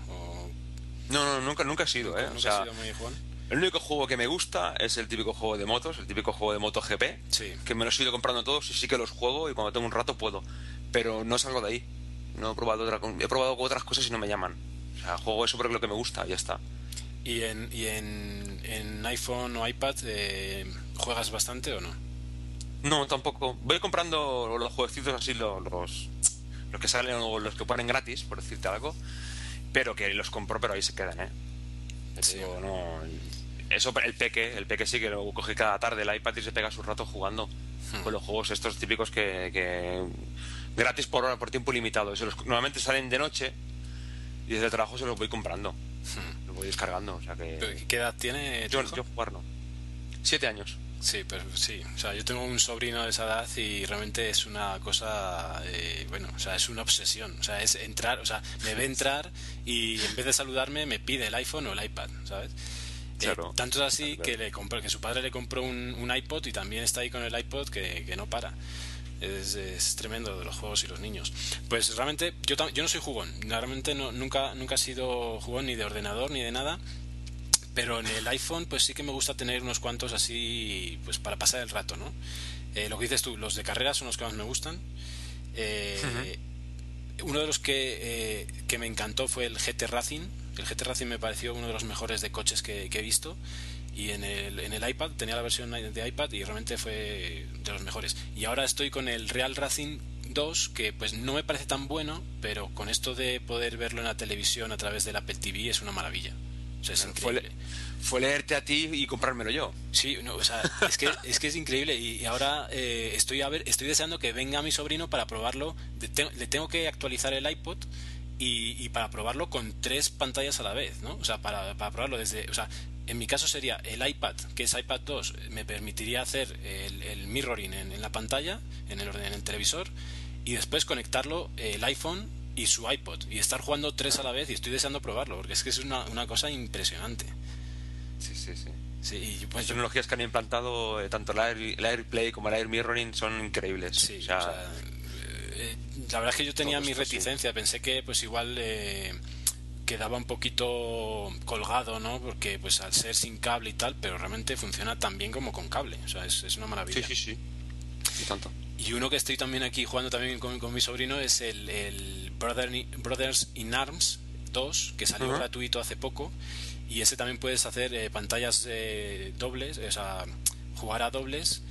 No, no, nunca nunca ha sido, ¿eh? Nunca ha sido muy jugón. El único juego que me gusta es el típico juego de motos, el típico juego de MotoGP, sí. que me los he ido comprando todos y sí que los juego y cuando tengo un rato puedo, pero no salgo de ahí. No he probado otra, he probado otras cosas y no me llaman. O sea, juego eso porque es lo que me gusta, y ya está. ¿Y en, y en, en iPhone o iPad eh, juegas bastante o no? No, tampoco. Voy comprando los jueguecitos así, los, los, que salen o los que ponen gratis, por decirte algo. Pero que los compro, pero ahí se quedan, ¿eh? no, eso, el peque, el peque sí que lo coge cada tarde el iPad y se pega su rato jugando hmm. con los juegos estos típicos que, gratis por hora, por tiempo limitado. normalmente salen de noche y desde el trabajo se los voy comprando. Hmm. Voy descargando. O sea que... ¿Qué edad tiene? Yo, yo jugarlo. Siete años. Sí, pero sí, o sea, yo tengo un sobrino de esa edad y realmente es una cosa, eh, bueno, o sea, es una obsesión, o sea, es entrar, o sea, me ve entrar y en vez de saludarme me pide el iPhone o el iPad, ¿sabes? Eh, tanto es así que le compró, que su padre le compró un, iPod y también está ahí con el iPod que, que no para. Es, es, tremendo de los juegos y los niños. Pues realmente yo, yo no soy jugón, realmente no, nunca, nunca he sido jugón ni de ordenador ni de nada pero en el iPhone pues sí que me gusta tener unos cuantos así pues para pasar el rato, ¿no? Eh, lo que dices tú, los de carrera son los que más me gustan. Eh, uno de los que, eh, que me encantó fue el GT Racing. El GT Racing me pareció uno de los mejores de coches que, he visto. Y en el, en el iPad, tenía la versión de iPad y realmente fue de los mejores. Y ahora estoy con el Real Racing 2, que pues no me parece tan bueno, pero con esto de poder verlo en la televisión a través del Apple TV es una maravilla fue, leerte a ti y comprármelo yo. Sí, o sea, es que es, que es increíble y ahora eh, estoy a ver, estoy deseando que venga mi sobrino para probarlo. Le tengo que actualizar el iPod y, para probarlo con tres pantallas a la vez, ¿no? O sea, para, probarlo desde, o sea, en mi caso sería el iPad, que es iPad 2, me permitiría hacer el, mirroring en, la pantalla, en el, en el televisor, y después conectarlo el iPhone y su iPod y estar jugando tres a la vez y estoy deseando probarlo porque es que es una, una cosa impresionante. Sí, sí, sí. sí pues Las tecnologías que han implantado, eh, tanto el, Air, AirPlay como el Air Mirroring, son increíbles. Sí, o sea, eh, la verdad es que yo tenía mi reticencia, pensé que pues igual eh, quedaba un poquito colgado, ¿no? Porque pues al ser sin cable y tal, pero realmente funciona tan bien como con cable, o sea, es, es una maravilla. Sí, sí, sí. Y tanto. Y uno que estoy también aquí jugando también con, mi sobrino es el, el Brothers in Arms 2, que salió gratuito hace poco. Y ese también puedes hacer eh, pantallas eh, dobles, o sea, jugar a dobles.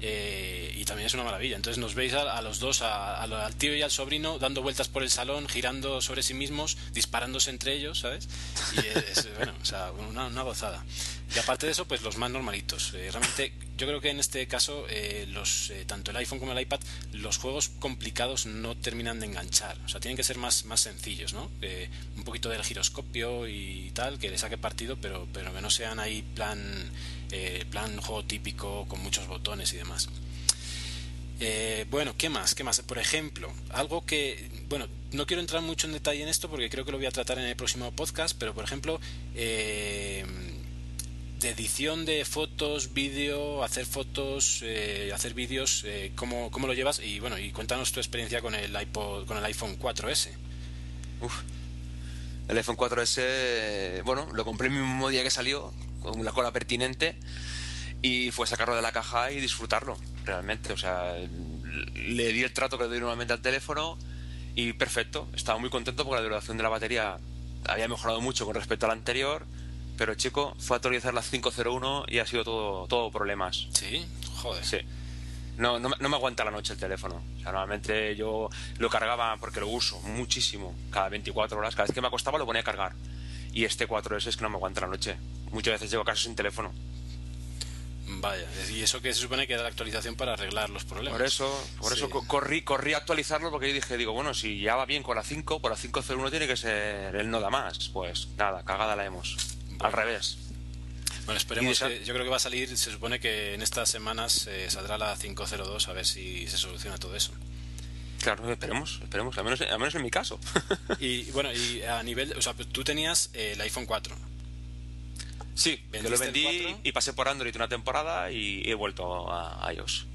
Eh, y también es una maravilla. Entonces nos veis a, los dos, al tío y al sobrino, dando vueltas por el salón, girando sobre sí mismos, disparándose entre ellos, ¿sabes? Y es, bueno, o sea, una gozada. Y aparte de eso, pues los más normalitos. Eh, realmente, yo creo que en este caso, eh, los, eh, tanto el iPhone como el iPad, los juegos complicados no terminan de enganchar. O sea, tienen que ser más, más sencillos, ¿no? un poquito del giroscopio y tal, que le saque partido, pero, pero que no sean ahí plan, plan juego típico con muchos botones y demás. bueno, ¿qué más? ¿Qué más? Por ejemplo, algo que, bueno, no quiero entrar mucho en detalle en esto porque creo que lo voy a tratar en el próximo podcast, pero por ejemplo, eh, de edición de fotos, vídeo, hacer fotos, eh, hacer vídeos, eh, ¿cómo, ¿cómo, lo llevas? Y bueno, y cuéntanos tu experiencia con el iPod, con el iPhone 4S. Uf. El iPhone 4S, bueno, lo compré el mismo día que salió, con la cola pertinente, y fue sacarlo de la caja y disfrutarlo, realmente. O sea, le di el trato que le doy normalmente al teléfono y perfecto. Estaba muy contento porque la duración de la batería había mejorado mucho con respecto al anterior pero chico, fue a actualizar la 501 y ha sido todo, todo problemas. Sí, joder. Sí. No, no, me aguanta la noche el teléfono. O sea, normalmente yo lo cargaba porque lo uso muchísimo, cada 24 horas. Cada vez que me acostaba lo ponía a cargar. Y este 4S es que no me aguanta la noche. Muchas veces llego a casa sin teléfono. Vaya, y eso que se supone que da la actualización para arreglar los problemas. Por eso, por eso corrí, corrí a actualizarlo porque yo dije, digo, bueno, si ya va bien con la 5, por la 501 tiene que ser el no da más. Pues nada, cagada la hemos al revés. Bueno, esperemos. yo creo que va a salir, se supone que en estas semanas eh, saldrá la 502 a ver si se soluciona todo eso. Claro, esperemos, esperemos, al menos, al menos en mi caso. y bueno, y a nivel, o sea, tú tenías eh, el iPhone 4. Sí, yo lo vendí y pasé por Android una temporada y he vuelto a, iOS.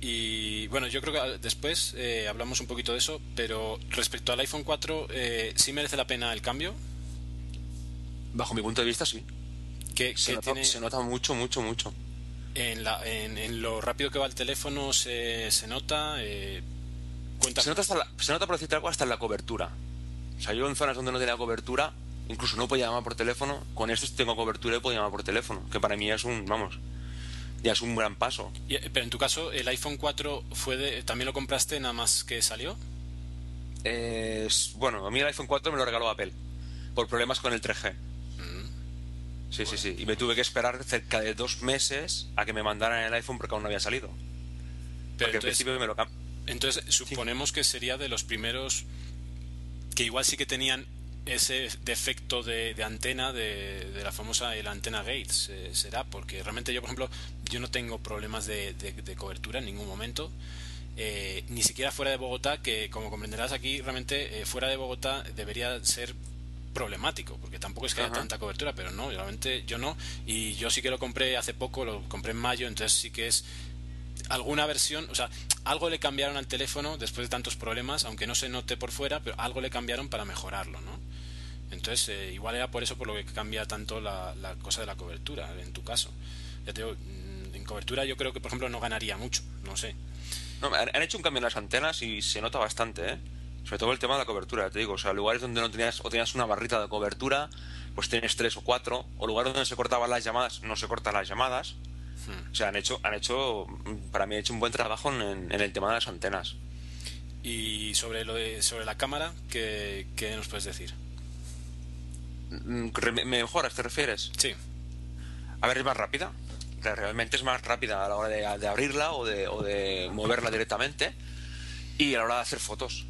Y bueno, yo creo que después eh, hablamos un poquito de eso, pero respecto al iPhone 4, ¿sí merece la pena el cambio? Bajo mi punto de vista, sí. Que, se, nota, mucho, mucho, mucho. En, la, en, lo rápido que va el teléfono se, se nota. Eh, se, nota hasta se nota, por decirte algo, hasta en la cobertura. O sea, yo en zonas donde no tenía cobertura, incluso no podía llamar por teléfono. Con esto tengo cobertura y puedo llamar por teléfono. Que para mí es un, vamos, ya es un gran paso. pero en tu caso, ¿el iPhone 4 fue de, también lo compraste nada más que salió? bueno, a mí el iPhone 4 me lo regaló Apple por problemas con el 3G. Sí, sí, sí. Y me tuve que esperar cerca de dos meses a que me mandaran el iPhone porque aún no había salido. Pero entonces, me lo Entonces, suponemos que sería de los primeros que igual sí que tenían ese defecto de, antena de, la famosa la antena Gates eh, será porque realmente yo por ejemplo yo no tengo problemas de, cobertura en ningún momento eh, ni siquiera fuera de Bogotá que como comprenderás aquí realmente eh, fuera de Bogotá debería ser problemático porque tampoco es que haya tanta cobertura pero no realmente yo no y yo sí que lo compré hace poco lo compré en mayo entonces sí que es alguna versión, o sea, algo le cambiaron al teléfono después de tantos problemas, aunque no se note por fuera, pero algo le cambiaron para mejorarlo, ¿no? Entonces, eh, igual era por eso por lo que cambia tanto la, cosa de la cobertura, en tu caso. Ya te digo, mm, en cobertura yo creo que, por ejemplo, no ganaría mucho, no sé. No, han hecho un cambio en las antenas y se nota bastante, ¿eh? Sobre todo el tema de la cobertura, te digo. O sea, lugares donde no tenías, o tenías una barrita de cobertura, pues tienes tres o cuatro. O lugares donde se cortaban las llamadas, no se cortan las llamadas. O sea, han hecho, han hecho, para mí, han hecho un buen trabajo en, el tema de las antenas. Y sobre lo de, sobre la cámara, ¿qué, nos puedes decir? Mm, ¿Mejoras te refieres? Sí. A ver, es más rápida. Realmente es más rápida a la hora de, abrirla o de, o de moverla directamente. Y a la hora de hacer fotos.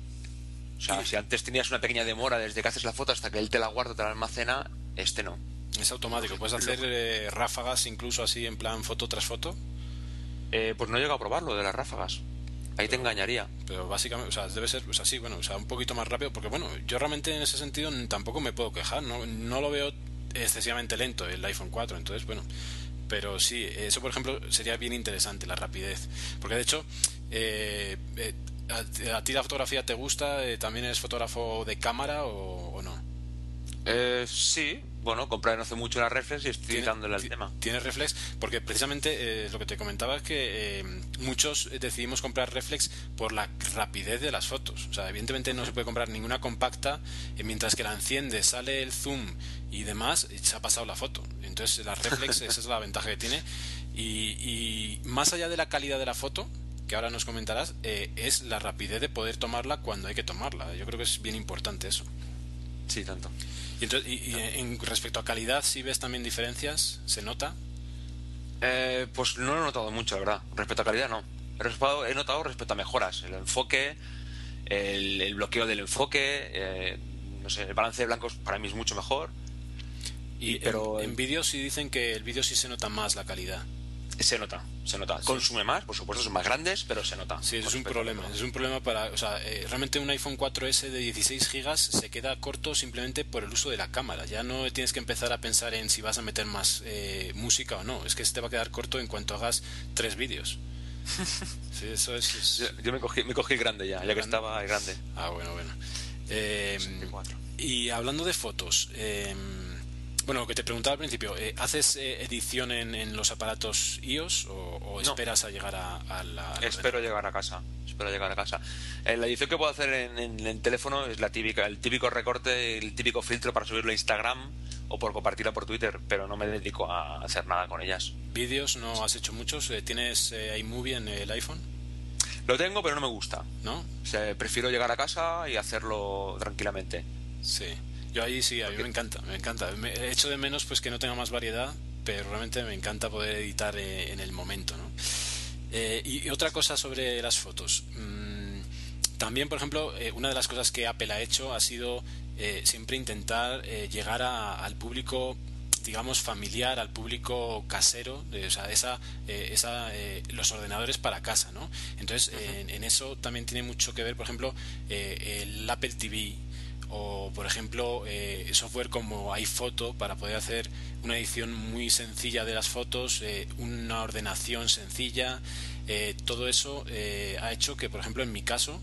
O sea, si antes tenías una pequeña demora desde que haces la foto hasta que él te la guarda, te la almacena, este no. Es automático. ¿Puedes hacer eh, ráfagas incluso así en plan foto tras foto? Eh, pues no he llegado a probarlo de las ráfagas. Ahí te engañaría. Pero básicamente, o sea, debe ser, o sea, sí, bueno, o sea, un poquito más rápido, porque bueno, yo realmente en ese sentido tampoco me puedo quejar, no, no lo veo excesivamente lento el iPhone 4, entonces, bueno, pero sí, eso por ejemplo sería bien interesante, la rapidez, porque de hecho, eh, a, ti la fotografía te gusta? ¿También eres fotógrafo de cámara o, o no? Eh, sí, bueno, compré no hace mucho la reflex y estoy dándole al tema. Tiene reflex porque precisamente eh, lo que te comentaba es que eh, muchos decidimos comprar reflex por la rapidez de las fotos. O sea, evidentemente no se puede comprar ninguna compacta eh, mientras que la enciende, sale el zoom y demás, y se ha pasado la foto. Entonces la reflex, esa es la ventaja que tiene. Y, más allá de la calidad de la foto, que ahora nos comentarás, es la rapidez de poder tomarla cuando hay que tomarla. Yo creo que es bien importante eso. Sí, tanto. Y, en respecto a calidad, si ves también diferencias, ¿se nota? Eh, pues no lo he notado mucho, la verdad. Respecto a calidad, no. He notado respecto a mejoras. El enfoque, el, bloqueo del enfoque, eh, no sé, el balance de blancos para mí es mucho mejor. Y, pero en, en vídeos sí dicen que el vídeo sí se nota más la calidad. Se nota, se nota. Consume más, por supuesto, son más grandes, pero se nota. Sí, es un problema. Es un problema para. O sea, eh, realmente un iPhone 4S de 16 GB se queda corto simplemente por el uso de la cámara. Ya no tienes que empezar a pensar en si vas a meter más eh, música o no. Es que se te va a quedar corto en cuanto hagas tres vídeos. sí, eso es. Yo, me, cogí, me cogí grande ya, ya que estaba grande. Ah, bueno, bueno. Eh, y hablando de fotos. Eh, bueno, lo que te preguntaba al principio, eh, ¿haces eh, edición en, los aparatos iOS o, esperas a llegar a, la... Espero llegar a casa, espero llegar a casa. Eh, la edición que puedo hacer en, el teléfono es la típica, el típico recorte, el típico filtro para subirlo a Instagram o por compartirla por Twitter, pero no me dedico a hacer nada con ellas. ¿Vídeos no has hecho muchos? ¿Tienes iMovie en el iPhone? Lo tengo, pero no me gusta. ¿No? O sea, prefiero llegar a casa y hacerlo tranquilamente. Sí. Yo ahí sí, a mí me encanta, me encanta. Me echo de menos pues que no tenga más variedad, pero realmente me encanta poder editar eh, en el momento, ¿no? Eh, y, otra cosa sobre las fotos. Mm, también, por ejemplo, eh, una de las cosas que Apple ha hecho ha sido siempre intentar llegar al público digamos familiar al público casero o sea esa, esa los ordenadores para casa no entonces en, eso también tiene mucho que ver por ejemplo el Apple TV o por ejemplo eh, software como iPhoto para poder hacer una edición muy sencilla de las fotos, eh, una ordenación sencilla, eh, todo eso ha hecho que por ejemplo en mi caso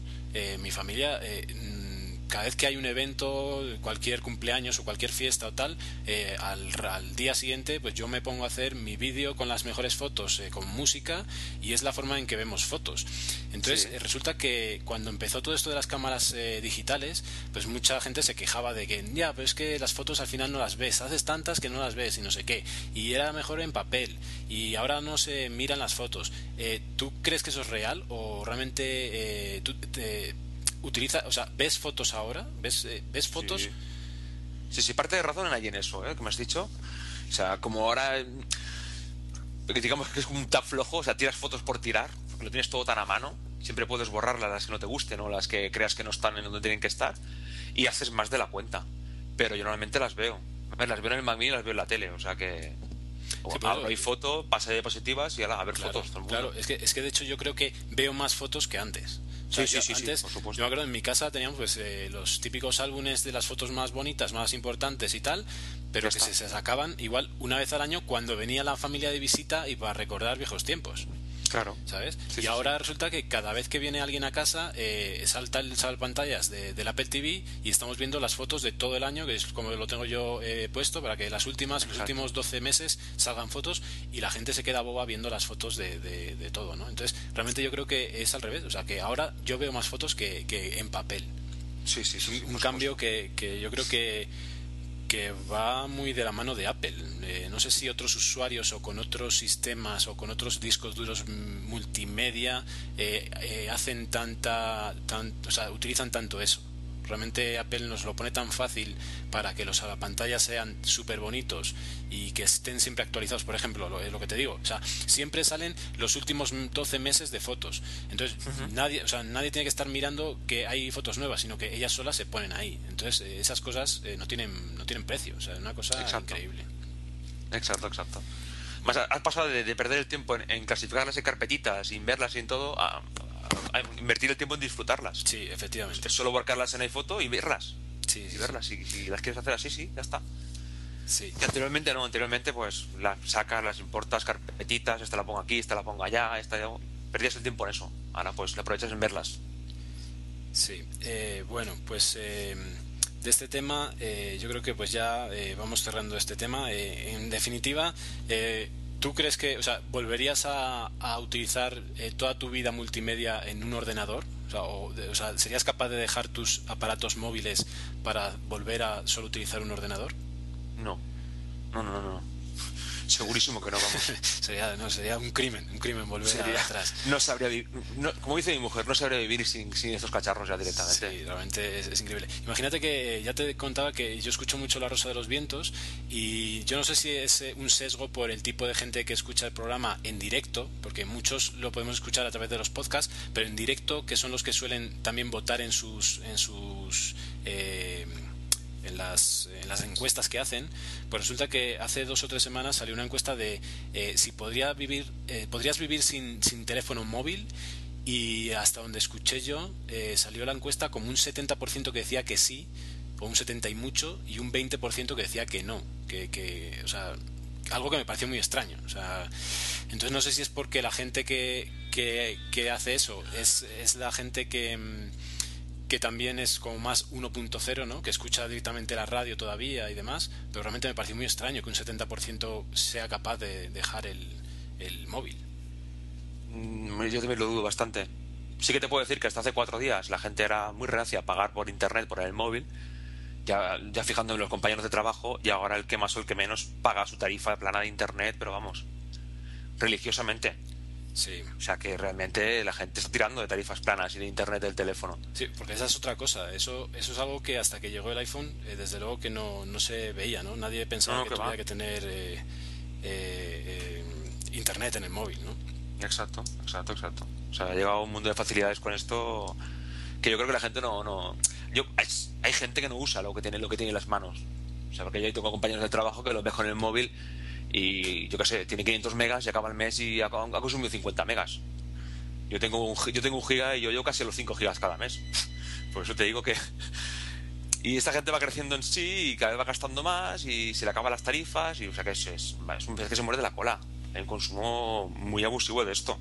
mi familia mm, cada vez que hay un evento, cualquier cumpleaños o cualquier fiesta o tal, eh, al, al, día siguiente pues yo me pongo a hacer mi vídeo con las mejores fotos, con música, y es la forma en que vemos fotos. Entonces resulta que cuando empezó todo esto de las cámaras digitales, pues mucha gente se quejaba de que, ya, pero es que las fotos al final no las ves, haces tantas que no las ves y no sé qué, y era mejor en papel, y ahora no se miran las fotos. ¿Tú crees que eso es real o realmente tú te utiliza, o sea, ¿ves fotos ahora? ¿Ves, eh, ¿ves fotos? Sí. sí, parte de razón hay en eso, ¿eh? Que me has dicho. O sea, como ahora, digamos que es un tap flojo, o sea, tiras fotos por tirar, porque lo tienes todo tan a mano, siempre puedes borrarlas las que no te gusten o las que creas que no están en donde tienen que estar, y haces más de la cuenta. Pero yo normalmente las veo. A ver, las veo en el Mac Mini y las veo en la tele, o sea que... Sí, hay foto, pasa de diapositivas y a ver fotos. claro, es que, es que de hecho yo creo que veo más fotos que antes. Sí, sí, sí, antes, por supuesto. Yo me acuerdo en mi casa teníamos pues eh, los típicos álbumes de las fotos más bonitas, más importantes y tal, pero que se, se, sacaban igual una vez al año cuando venía la familia de visita y para recordar viejos tiempos. Claro. ¿Sabes? y ahora resulta que cada vez que viene alguien a casa, eh, salta el pantallas de, del Apple TV y estamos viendo las fotos de todo el año, que es como lo tengo yo eh, puesto, para que las últimas, los últimos 12 meses salgan fotos y la gente se queda boba viendo las fotos de, de, todo, ¿no? Entonces, realmente yo creo que es al revés, o sea, que ahora yo veo más fotos que, que en papel. Sí, sí, sí. un, cambio que, que yo creo que que va muy de la mano de Apple. Eh, no sé si otros usuarios o con otros sistemas o con otros discos duros multimedia eh, eh, hacen tanta, o sea, utilizan tanto eso. Realmente Apple nos lo pone tan fácil para que los pantallas sean súper bonitos y que estén siempre actualizados. Por ejemplo, lo, lo, que te digo, o sea, siempre salen los últimos 12 meses de fotos. Entonces, nadie, o sea, nadie tiene que estar mirando que hay fotos nuevas, sino que ellas solas se ponen ahí. Entonces, eh, esas cosas eh, no tienen no tienen precio. O sea, es una cosa increíble. Exacto, exacto. Más, has pasado de, perder el tiempo en, clasificarlas en carpetitas, sin verlas y en todo, a, invertir el tiempo en disfrutarlas. Sí, efectivamente. Es solo marcarlas en iPhoto y verlas. Sí, y verlas. Si, si, las quieres hacer así, sí, ya está. Sí. Y anteriormente no, anteriormente pues las sacas, las importas, carpetitas, esta la pongo aquí, esta la pongo allá, esta perdías el tiempo en eso. Ahora pues le aprovechas en verlas. Sí, eh, bueno, pues eh, de este tema eh, yo creo que pues ya vamos cerrando este tema. en definitiva, ¿Tú crees que, o sea, volverías a, utilizar eh, toda tu vida multimedia en un ordenador? O sea, ¿serías capaz de dejar tus aparatos móviles para volver a solo utilizar un ordenador? No, no, no, no segurísimo que no vamos. sería, no, sería un crimen, un crimen volver atrás. No sabría como dice mi mujer, no sabría vivir sin, sin estos cacharros ya directamente. Sí, realmente es, increíble. Imagínate que ya te contaba que yo escucho mucho La Rosa de los Vientos y yo no sé si es eh, un sesgo por el tipo de gente que escucha el programa en directo, porque muchos lo podemos escuchar a través de los podcasts, pero en directo, que son los que suelen también votar en sus, en sus eh, en las, en las encuestas que hacen, pues resulta que hace dos o tres semanas salió una encuesta de eh, si podría vivir, eh, podrías vivir sin, sin teléfono móvil y hasta donde escuché yo eh, salió la encuesta como un 70% que decía que sí, o un 70 y mucho, y un 20% que decía que no, que, que, o sea, algo que me pareció muy extraño. O sea, entonces no sé si es porque la gente que, que, que hace eso es, es la gente que mm, que también es como más 1.0, ¿no? que escucha directamente la radio todavía y demás, pero realmente me pareció muy extraño que un 70% sea capaz de dejar el, el móvil. Mm, yo también lo dudo bastante. Sí que te puedo decir que hasta hace cuatro días la gente era muy reacia a pagar por internet, por el móvil, ya, ya fijándome en los compañeros de trabajo, y ahora el que más o el que menos paga su tarifa plana de internet, pero vamos, religiosamente. Sí. O sea que realmente la gente está tirando de tarifas planas y de internet del teléfono. Sí, porque esa es otra cosa. Eso, eso es algo que hasta que llegó el iPhone, eh, desde luego que no, no se veía, ¿no? Nadie pensaba que, tuviera que tener eh, eh, internet en el móvil, ¿no? Exacto, exacto, exacto. O sea, ha llegado un mundo de facilidades con esto que yo creo que la gente no, no. Yo hay, gente que no usa lo que tiene, lo que tiene en las manos. O sea, porque yo tengo compañeros de trabajo que lo dejo en el móvil y yo qué sé, tiene 500 megas y acaba el mes y ha, consumido 50 megas. Yo tengo un, yo tengo un giga y yo llevo casi los 5 gigas cada mes. Por eso te digo que... Y esta gente va creciendo en sí y cada vez va gastando más y se le acaban las tarifas y o sea que es, es, un pez que se muere de la cola. El consumo muy abusivo de esto.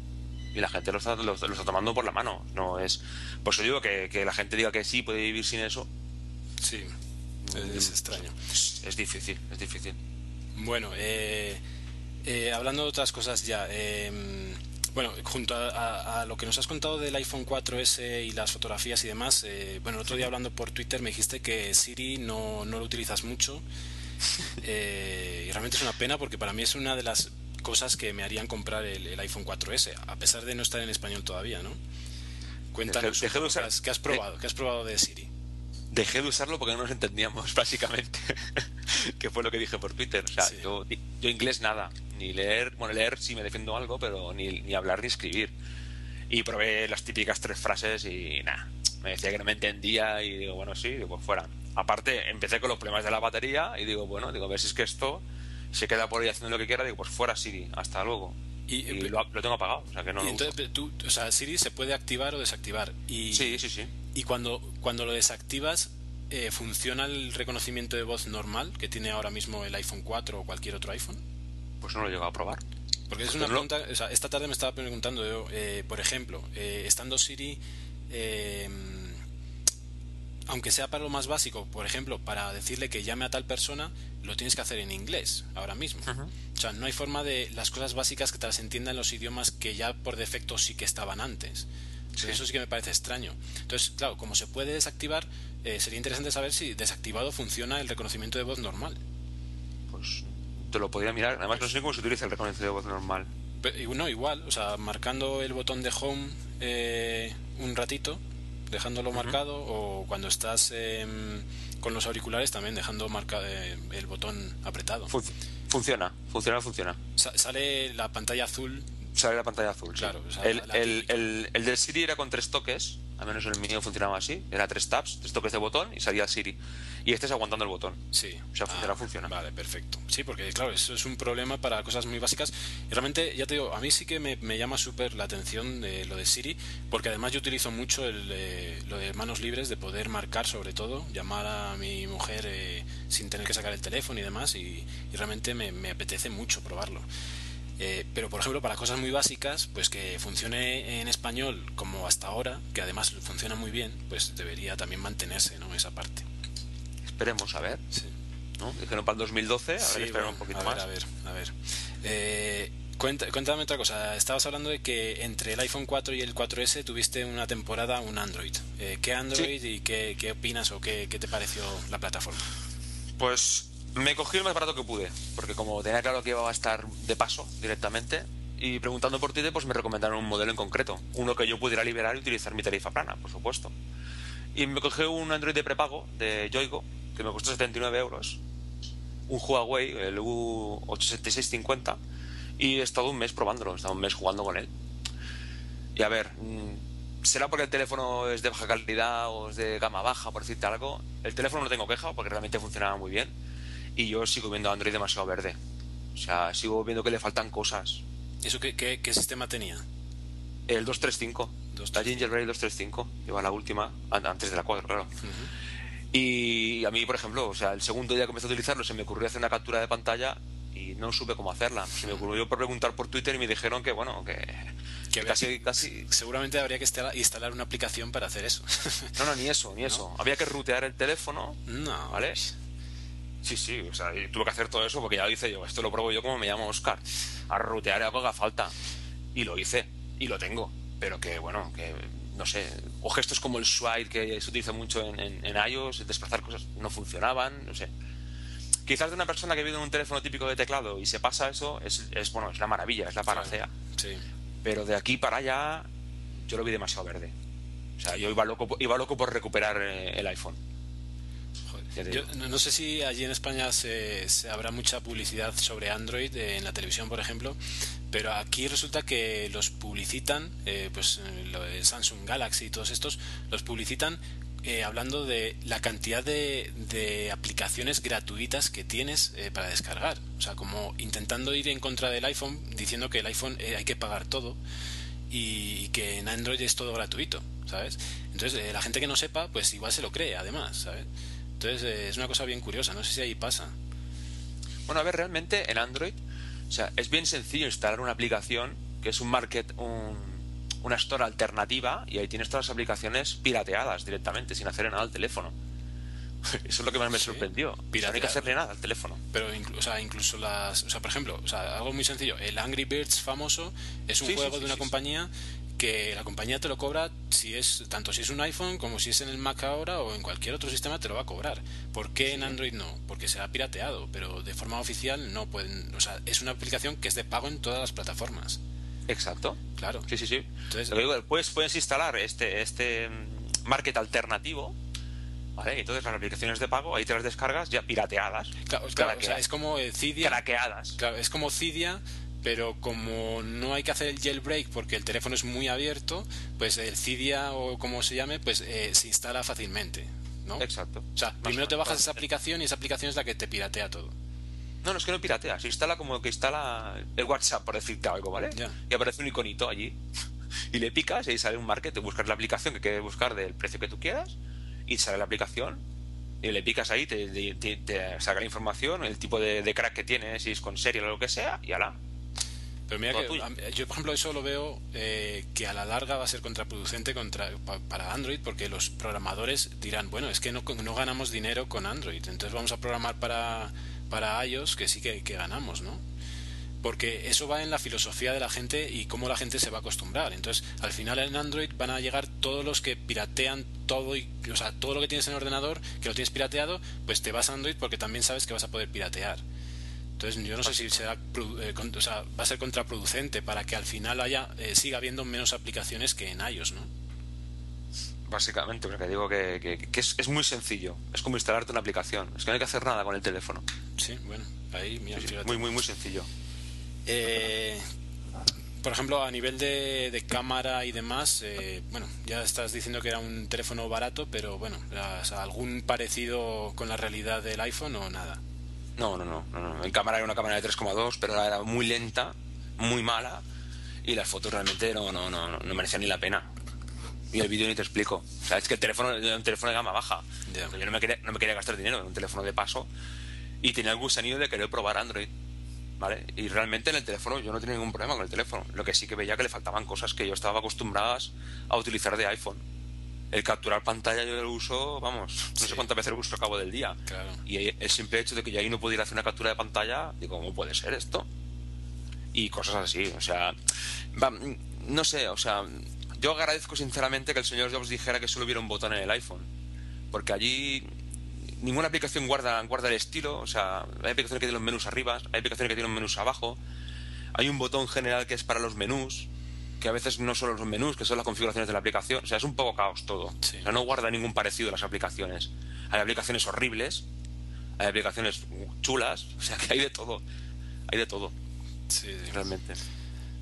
y la gente lo está, lo, está tomando por la mano. No es. Por eso digo que, que la gente diga que sí puede vivir sin eso. Sí, es, extraño. Es, difícil, es difícil. Bueno, eh, eh, hablando de otras cosas ya. Eh, bueno, junto a, lo que nos has contado del iPhone 4S y las fotografías y demás, eh, bueno, el otro día hablando por Twitter me dijiste que Siri no, no lo utilizas mucho. Eh, y realmente es una pena porque para mí es una de las cosas que me harían comprar el, iPhone 4S, a pesar de no estar en español todavía, ¿no? Cuéntanos, ¿qué, has probado? ¿Qué has probado de Siri? Dejé de usarlo porque no nos entendíamos, básicamente. que fue lo que dije por Twitter. O sea, yo, yo inglés nada ni leer, bueno, leer sí me defiendo algo, pero ni, ni hablar ni escribir. Y probé las típicas tres frases y nada, me decía que no me entendía y digo, bueno, sí, digo, pues fuera. Aparte, empecé con los problemas de la batería y digo, bueno, digo, a ver si es que esto se queda por ahí haciendo lo que quiera, digo, pues fuera Siri, hasta luego. Y, lo, tengo apagado, o sea que no lo entonces, Tú, o sea, Siri se puede activar o desactivar. Y, sí, sí, sí. Y cuando, cuando lo desactivas, eh, ¿funciona el reconocimiento de voz normal que tiene ahora mismo el iPhone 4 o cualquier otro iPhone? pues no lo he llegado a probar. Porque es una pregunta, o sea, esta tarde me estaba preguntando yo, eh, por ejemplo, eh, estando Siri, eh, aunque sea para lo más básico, por ejemplo, para decirle que llame a tal persona, lo tienes que hacer en inglés ahora mismo. O sea, no hay forma de las cosas básicas que te las entiendan los idiomas que ya por defecto sí que estaban antes. Eso sí que me parece extraño. Entonces, claro, como se puede desactivar, sería interesante saber si desactivado funciona el reconocimiento de voz normal. Pues te lo podría mirar. Además, no sé cómo se utiliza el reconocimiento de voz normal. no, igual, o sea, marcando el botón de home eh, un ratito, dejándolo marcado, o cuando estás em, con los auriculares también dejando marca, eh, el botón apretado. funciona, funciona, funciona. sale la pantalla azul. Sale la pantalla azul, claro. el, el, el, el del Siri era con tres toques, al menos el mío funcionaba así, era tres taps, tres toques de botón y salía Siri y estés aguantando el botón. Sí. O sea, funciona, ah, funciona. Vale, perfecto. Sí, porque claro, eso es un problema para cosas muy básicas. Y realmente, ya te digo, a mí sí que me, llama súper la atención de lo de Siri, porque además yo utilizo mucho el, lo de manos libres, de poder marcar sobre todo, llamar a mi mujer eh, sin tener que sacar el teléfono y demás, y, realmente me, apetece mucho probarlo. Eh, pero por ejemplo para cosas muy básicas pues que funcione en español como hasta ahora que además funciona muy bien pues debería también mantenerse no esa parte Esperemos, a ver. Sí. ¿no? Dijeron para el 2012, a ver, un poquito a más. Ver, a ver, a ver. Eh, cuéntame otra cosa. Estabas hablando de que entre el iPhone 4 y el 4S tuviste una temporada un Android. Eh, ¿Qué Android y qué, qué, opinas o qué, qué te pareció la plataforma? Pues me cogí el más barato que pude, porque como tenía claro que iba a estar de paso directamente, y preguntando por ti, pues me recomendaron un modelo en concreto, uno que yo pudiera liberar y utilizar mi tarifa plana, por supuesto. Y me cogí un Android de prepago de Yoigo, que me costó 79 euros, un Huawei, el U87650, y he estado un mes probándolo, he estado un mes jugando con él. Y a ver, mm, ¿será porque el teléfono es de baja calidad o es de gama baja, por decirte algo? El teléfono no tengo queja porque realmente funcionaba muy bien y yo sigo viendo Android demasiado verde. O sea, sigo viendo que le faltan cosas. ¿Eso qué, qué, sistema tenía? El 235. La Gingerbread 235. Lleva la última, antes de la 4, claro. Y a mí, por ejemplo, o sea, el segundo día que empecé a utilizarlo se me ocurrió hacer una captura de pantalla y no supe cómo hacerla. Se me ocurrió por preguntar por Twitter y me dijeron que, bueno, que, casi, casi... Seguramente habría que instalar una aplicación para hacer eso. no, no, ni eso, ni eso. Había que rutear el teléfono. No. ¿Vale? Sí, sí, o sea, y tuve que hacer todo eso porque ya lo hice yo. Esto lo pruebo yo como me llamo Oscar. A rutear algo haga falta. Y lo hice. Y lo tengo. Pero que, bueno, que no sé, o gestos como el swipe que se utiliza mucho en, en, iOS, desplazar cosas no funcionaban, no sé. Quizás de una persona que vive en un teléfono típico de teclado y se pasa eso, es, es bueno, es la maravilla, es la panacea. Sí. Pero de aquí para allá, yo lo vi demasiado verde. O sea, yo iba loco, iba loco por recuperar eh, el iPhone. Yo no sé si allí en España se, se, habrá mucha publicidad sobre Android en la televisión, por ejemplo, pero aquí resulta que los publicitan, eh, pues lo de Samsung Galaxy y todos estos, los publicitan eh, hablando de la cantidad de, de aplicaciones gratuitas que tienes eh, para descargar. O sea, como intentando ir en contra del iPhone, diciendo que el iPhone hay que pagar todo y, que en Android es todo gratuito, ¿sabes? Entonces, la gente que no sepa, pues igual se lo cree, además, ¿sabes? Entonces, es una cosa bien curiosa, no sé si ahí pasa. Bueno, a ver, realmente en Android o sea, es bien sencillo instalar una aplicación que es un market, un, una store alternativa y ahí tienes todas las aplicaciones pirateadas directamente, sin hacer nada al teléfono. Eso es lo que más me sorprendió. no hay que hacerle nada al teléfono. Pero incluso, incluso las. O sea, por ejemplo, o sea, algo muy sencillo. El Angry Birds famoso es un juego de una compañía que la compañía te lo cobra si es tanto si es un iPhone como si es en el Mac ahora o en cualquier otro sistema te lo va a cobrar. ¿Por qué en Android no? Porque se ha pirateado, pero de forma oficial no pueden, o sea, es una aplicación que es de pago en todas las plataformas. Exacto. Claro. Sí, sí, sí. Entonces, pues, puedes instalar este este mm, market alternativo ¿Vale? Entonces las aplicaciones de pago, ahí te las descargas ya pirateadas. Claro, claro o sea, es como Cydia. Craqueadas. Claro, es como Cydia, pero como no hay que hacer el jailbreak porque el teléfono es muy abierto, pues el Cydia o como se llame, pues eh, se instala fácilmente, ¿no? Exacto. O sea, primero te bajas esa aplicación y esa aplicación es la que te piratea todo. No, no es que no piratea, se instala como que instala el WhatsApp, por decirte algo, ¿vale? Y aparece un iconito allí. y le picas y ahí sale un market, te buscas la aplicación que quieres buscar del precio que tú quieras y sale la aplicación y le picas ahí, te, te, saca la información, el tipo de, crack que tiene, si es con serie o lo que sea, y ala, pero mira que yo, por ejemplo, eso lo veo eh, que a la larga va a ser contraproducente contra, para Android porque los programadores dirán, bueno, es que no, no ganamos dinero con Android, entonces vamos a programar para, para iOS que sí que, que ganamos, ¿no? porque eso va en la filosofía de la gente y cómo la gente se va a acostumbrar. Entonces, al final en Android van a llegar todos los que piratean todo y, o sea, todo lo que tienes en el ordenador, que lo tienes pirateado, pues te vas a Android porque también sabes que vas a poder piratear. Entonces yo no sé si será, eh, o sea, va a ser contraproducente para que al final haya eh, siga habiendo menos aplicaciones que en iOS, ¿no? Básicamente, porque digo que, es, muy sencillo. Es como instalarte una aplicación. Es que no hay que hacer nada con el teléfono. Sí, bueno, ahí mira, muy, muy, muy sencillo. Eh, por ejemplo, a nivel de, cámara y demás, bueno, ya estás diciendo que era un teléfono barato, pero bueno, ¿algún parecido con la realidad del iPhone o nada? No, no, no, no, En cámara era una cámara de 3,2, pero era muy lenta, muy mala, y las fotos realmente no, no, no, no merecían ni la pena. Y el vídeo ni te explico. O sea, es que el teléfono era un teléfono de gama baja. Yo no me, quería, no me quería gastar dinero en un teléfono de paso. Y tenía el gusanillo de querer probar Android. ¿Vale? Y realmente en el teléfono yo no tenía ningún problema con el teléfono. Lo que sí que veía que le faltaban cosas que yo estaba acostumbradas a utilizar de iPhone el capturar pantalla yo lo uso, vamos, no sé cuántas veces lo uso a cabo del día. Y el simple hecho de que yo ahí no pudiera hacer una captura de pantalla, digo, ¿cómo puede ser esto? Y cosas así, o sea, no sé, o sea, yo agradezco sinceramente que el señor Jobs dijera que solo hubiera un botón en el iPhone, porque allí ninguna aplicación guarda, guarda el estilo, o sea, hay aplicaciones que tienen los menús arriba, hay aplicaciones que tienen los menús abajo, hay un botón general que es para los menús, que a veces no son los menús, que son las configuraciones de la aplicación. O sea, es un poco caos todo. O sea, no guarda ningún parecido las aplicaciones. Hay aplicaciones horribles, hay aplicaciones chulas, o sea, que hay de todo. Hay de todo. Sí, realmente.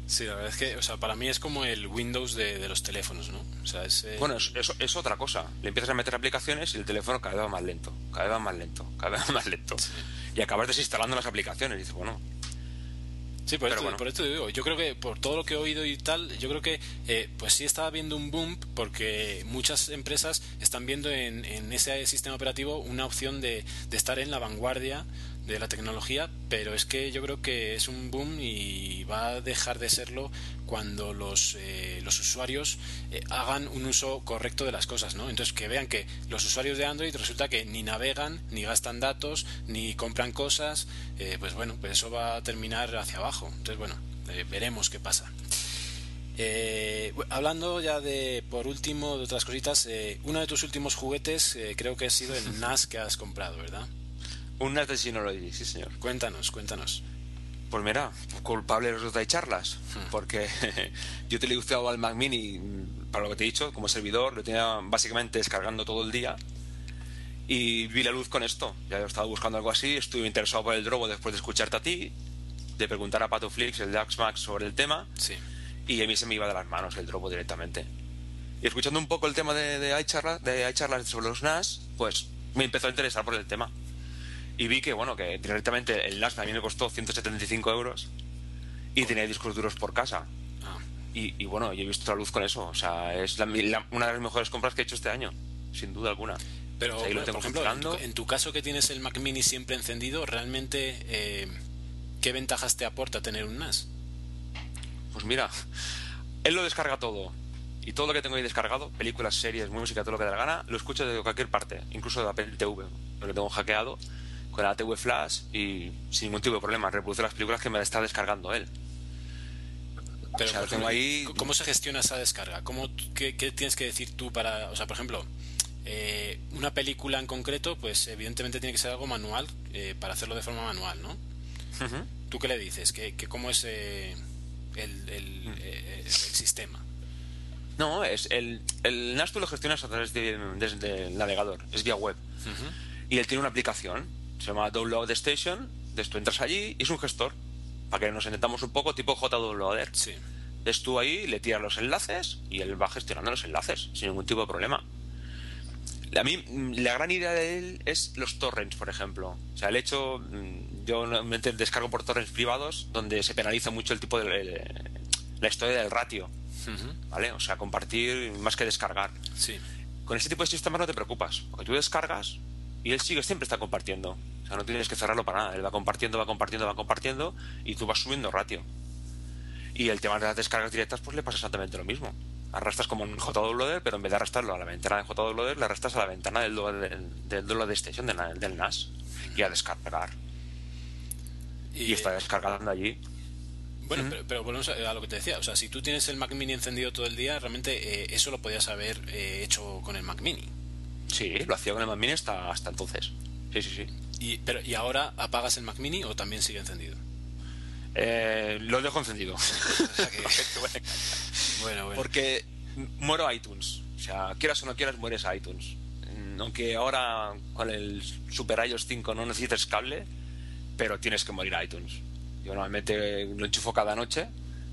Sí, la verdad es que, o sea, para mí es como el Windows de, los teléfonos, ¿no? O sea, es, Bueno, es, es, otra cosa. Le empiezas a meter aplicaciones y el teléfono cada vez va más lento, cada vez va más lento, cada vez va más lento. Y acabas desinstalando las aplicaciones y dices, bueno, Sí, por, esto, por esto digo, yo creo que por todo lo que he oído y tal, yo creo que eh, pues sí está habiendo un boom porque muchas empresas están viendo en, en ese sistema operativo una opción de, de estar en la vanguardia de la tecnología, pero es que yo creo que es un boom y va a dejar de serlo cuando los, eh, los usuarios eh, hagan un uso correcto de las cosas, ¿no? Entonces que vean que los usuarios de Android resulta que ni navegan, ni gastan datos, ni compran cosas, eh, pues bueno, pues eso va a terminar hacia abajo. Entonces bueno, veremos qué pasa. hablando ya de, por último, de otras cositas, uno de tus últimos juguetes creo que ha sido el NAS que has comprado, ¿verdad? Un Synology, sí señor. Cuéntanos, cuéntanos. Pues mira, culpable de charlas, hmm. porque yo te he gustado al Mac Mini, para lo que te he dicho, como servidor, lo tenía básicamente descargando todo el día y vi la luz con esto. Ya he estado buscando algo así, estuve interesado por el Drobo después de escucharte a ti, de preguntar a Pato Flix, el Dax Max, sobre el tema, sí. y a mí se me iba de las manos el Drobo directamente. Y escuchando un poco el tema de, de iCharlas, de iCharlas sobre los NAS, pues me empezó a interesar por el tema y vi que, bueno, que directamente el NAS a mí me costó 175 euros y tenía discos duros por casa. Ah. Y, bueno, y he visto la luz con eso. O sea, es una de las mejores compras que he hecho este año, sin duda alguna. Pero, por ejemplo, en tu, caso que tienes el Mac Mini siempre encendido, ¿realmente eh, qué ventajas te aporta tener un NAS? Pues mira, él lo descarga todo. Y todo lo que tengo ahí descargado, películas, series, música, todo lo que da la gana, lo escucho de cualquier parte, incluso de Apple TV, lo que tengo hackeado con la TV Flash y sin ningún tipo de problema, reproduce las películas que me está descargando él. Pero, ¿cómo se gestiona esa descarga? ¿Cómo, qué, tienes que decir tú para, o sea, por ejemplo, eh, una película en concreto, pues evidentemente tiene que ser algo manual eh, para hacerlo de forma manual, ¿no? ¿Tú qué le dices? ¿Qué, cómo es eh, el, el, sistema? No, es el, el NAS tú lo gestionas a través de, desde el navegador, es vía web. Y él tiene una aplicación, se llama Download Station, de esto entras allí y es un gestor para que nos entendamos un poco, tipo JWloader. Sí. Es tú ahí, le tiras los enlaces y él va gestionando los enlaces sin ningún tipo de problema. A mí, la gran idea de él es los torrents, por ejemplo. O sea, el hecho, mm, yo normalmente descargo por torrents privados donde se penaliza mucho el tipo de. la historia del ratio. ¿Vale? O sea, compartir más que descargar. Sí. Con este tipo de sistemas no te preocupas, porque tú descargas y él sigue, siempre está compartiendo. O sea, no tienes que cerrarlo para nada. Él va compartiendo, va compartiendo, va compartiendo y tú vas subiendo ratio. Y el tema de las descargas directas, pues le pasa exactamente lo mismo. Arrastras como en JWloader, pero en vez de arrastrarlo a la ventana de JWloader, le arrastras a la ventana del, download station del, del, NAS y a descargar. Y, está descargando allí. Bueno, pero, volvemos a, lo que te decía. O sea, si tú tienes el Mac Mini encendido todo el día, realmente eh, eso lo podías haber eh, hecho con el Mac Mini. Sí, lo hacía con el Mac Mini hasta, hasta entonces. Sí, sí, sí. ¿Y, pero, ¿Y ahora apagas el Mac Mini o también sigue encendido? Eh, lo dejo encendido. bueno, bueno. Porque muero iTunes. O sea, quieras o no quieras, mueres a iTunes. Mm, aunque ahora con el Super iOS 5 no necesites cable, pero tienes que morir a iTunes. Yo normalmente lo enchufo cada noche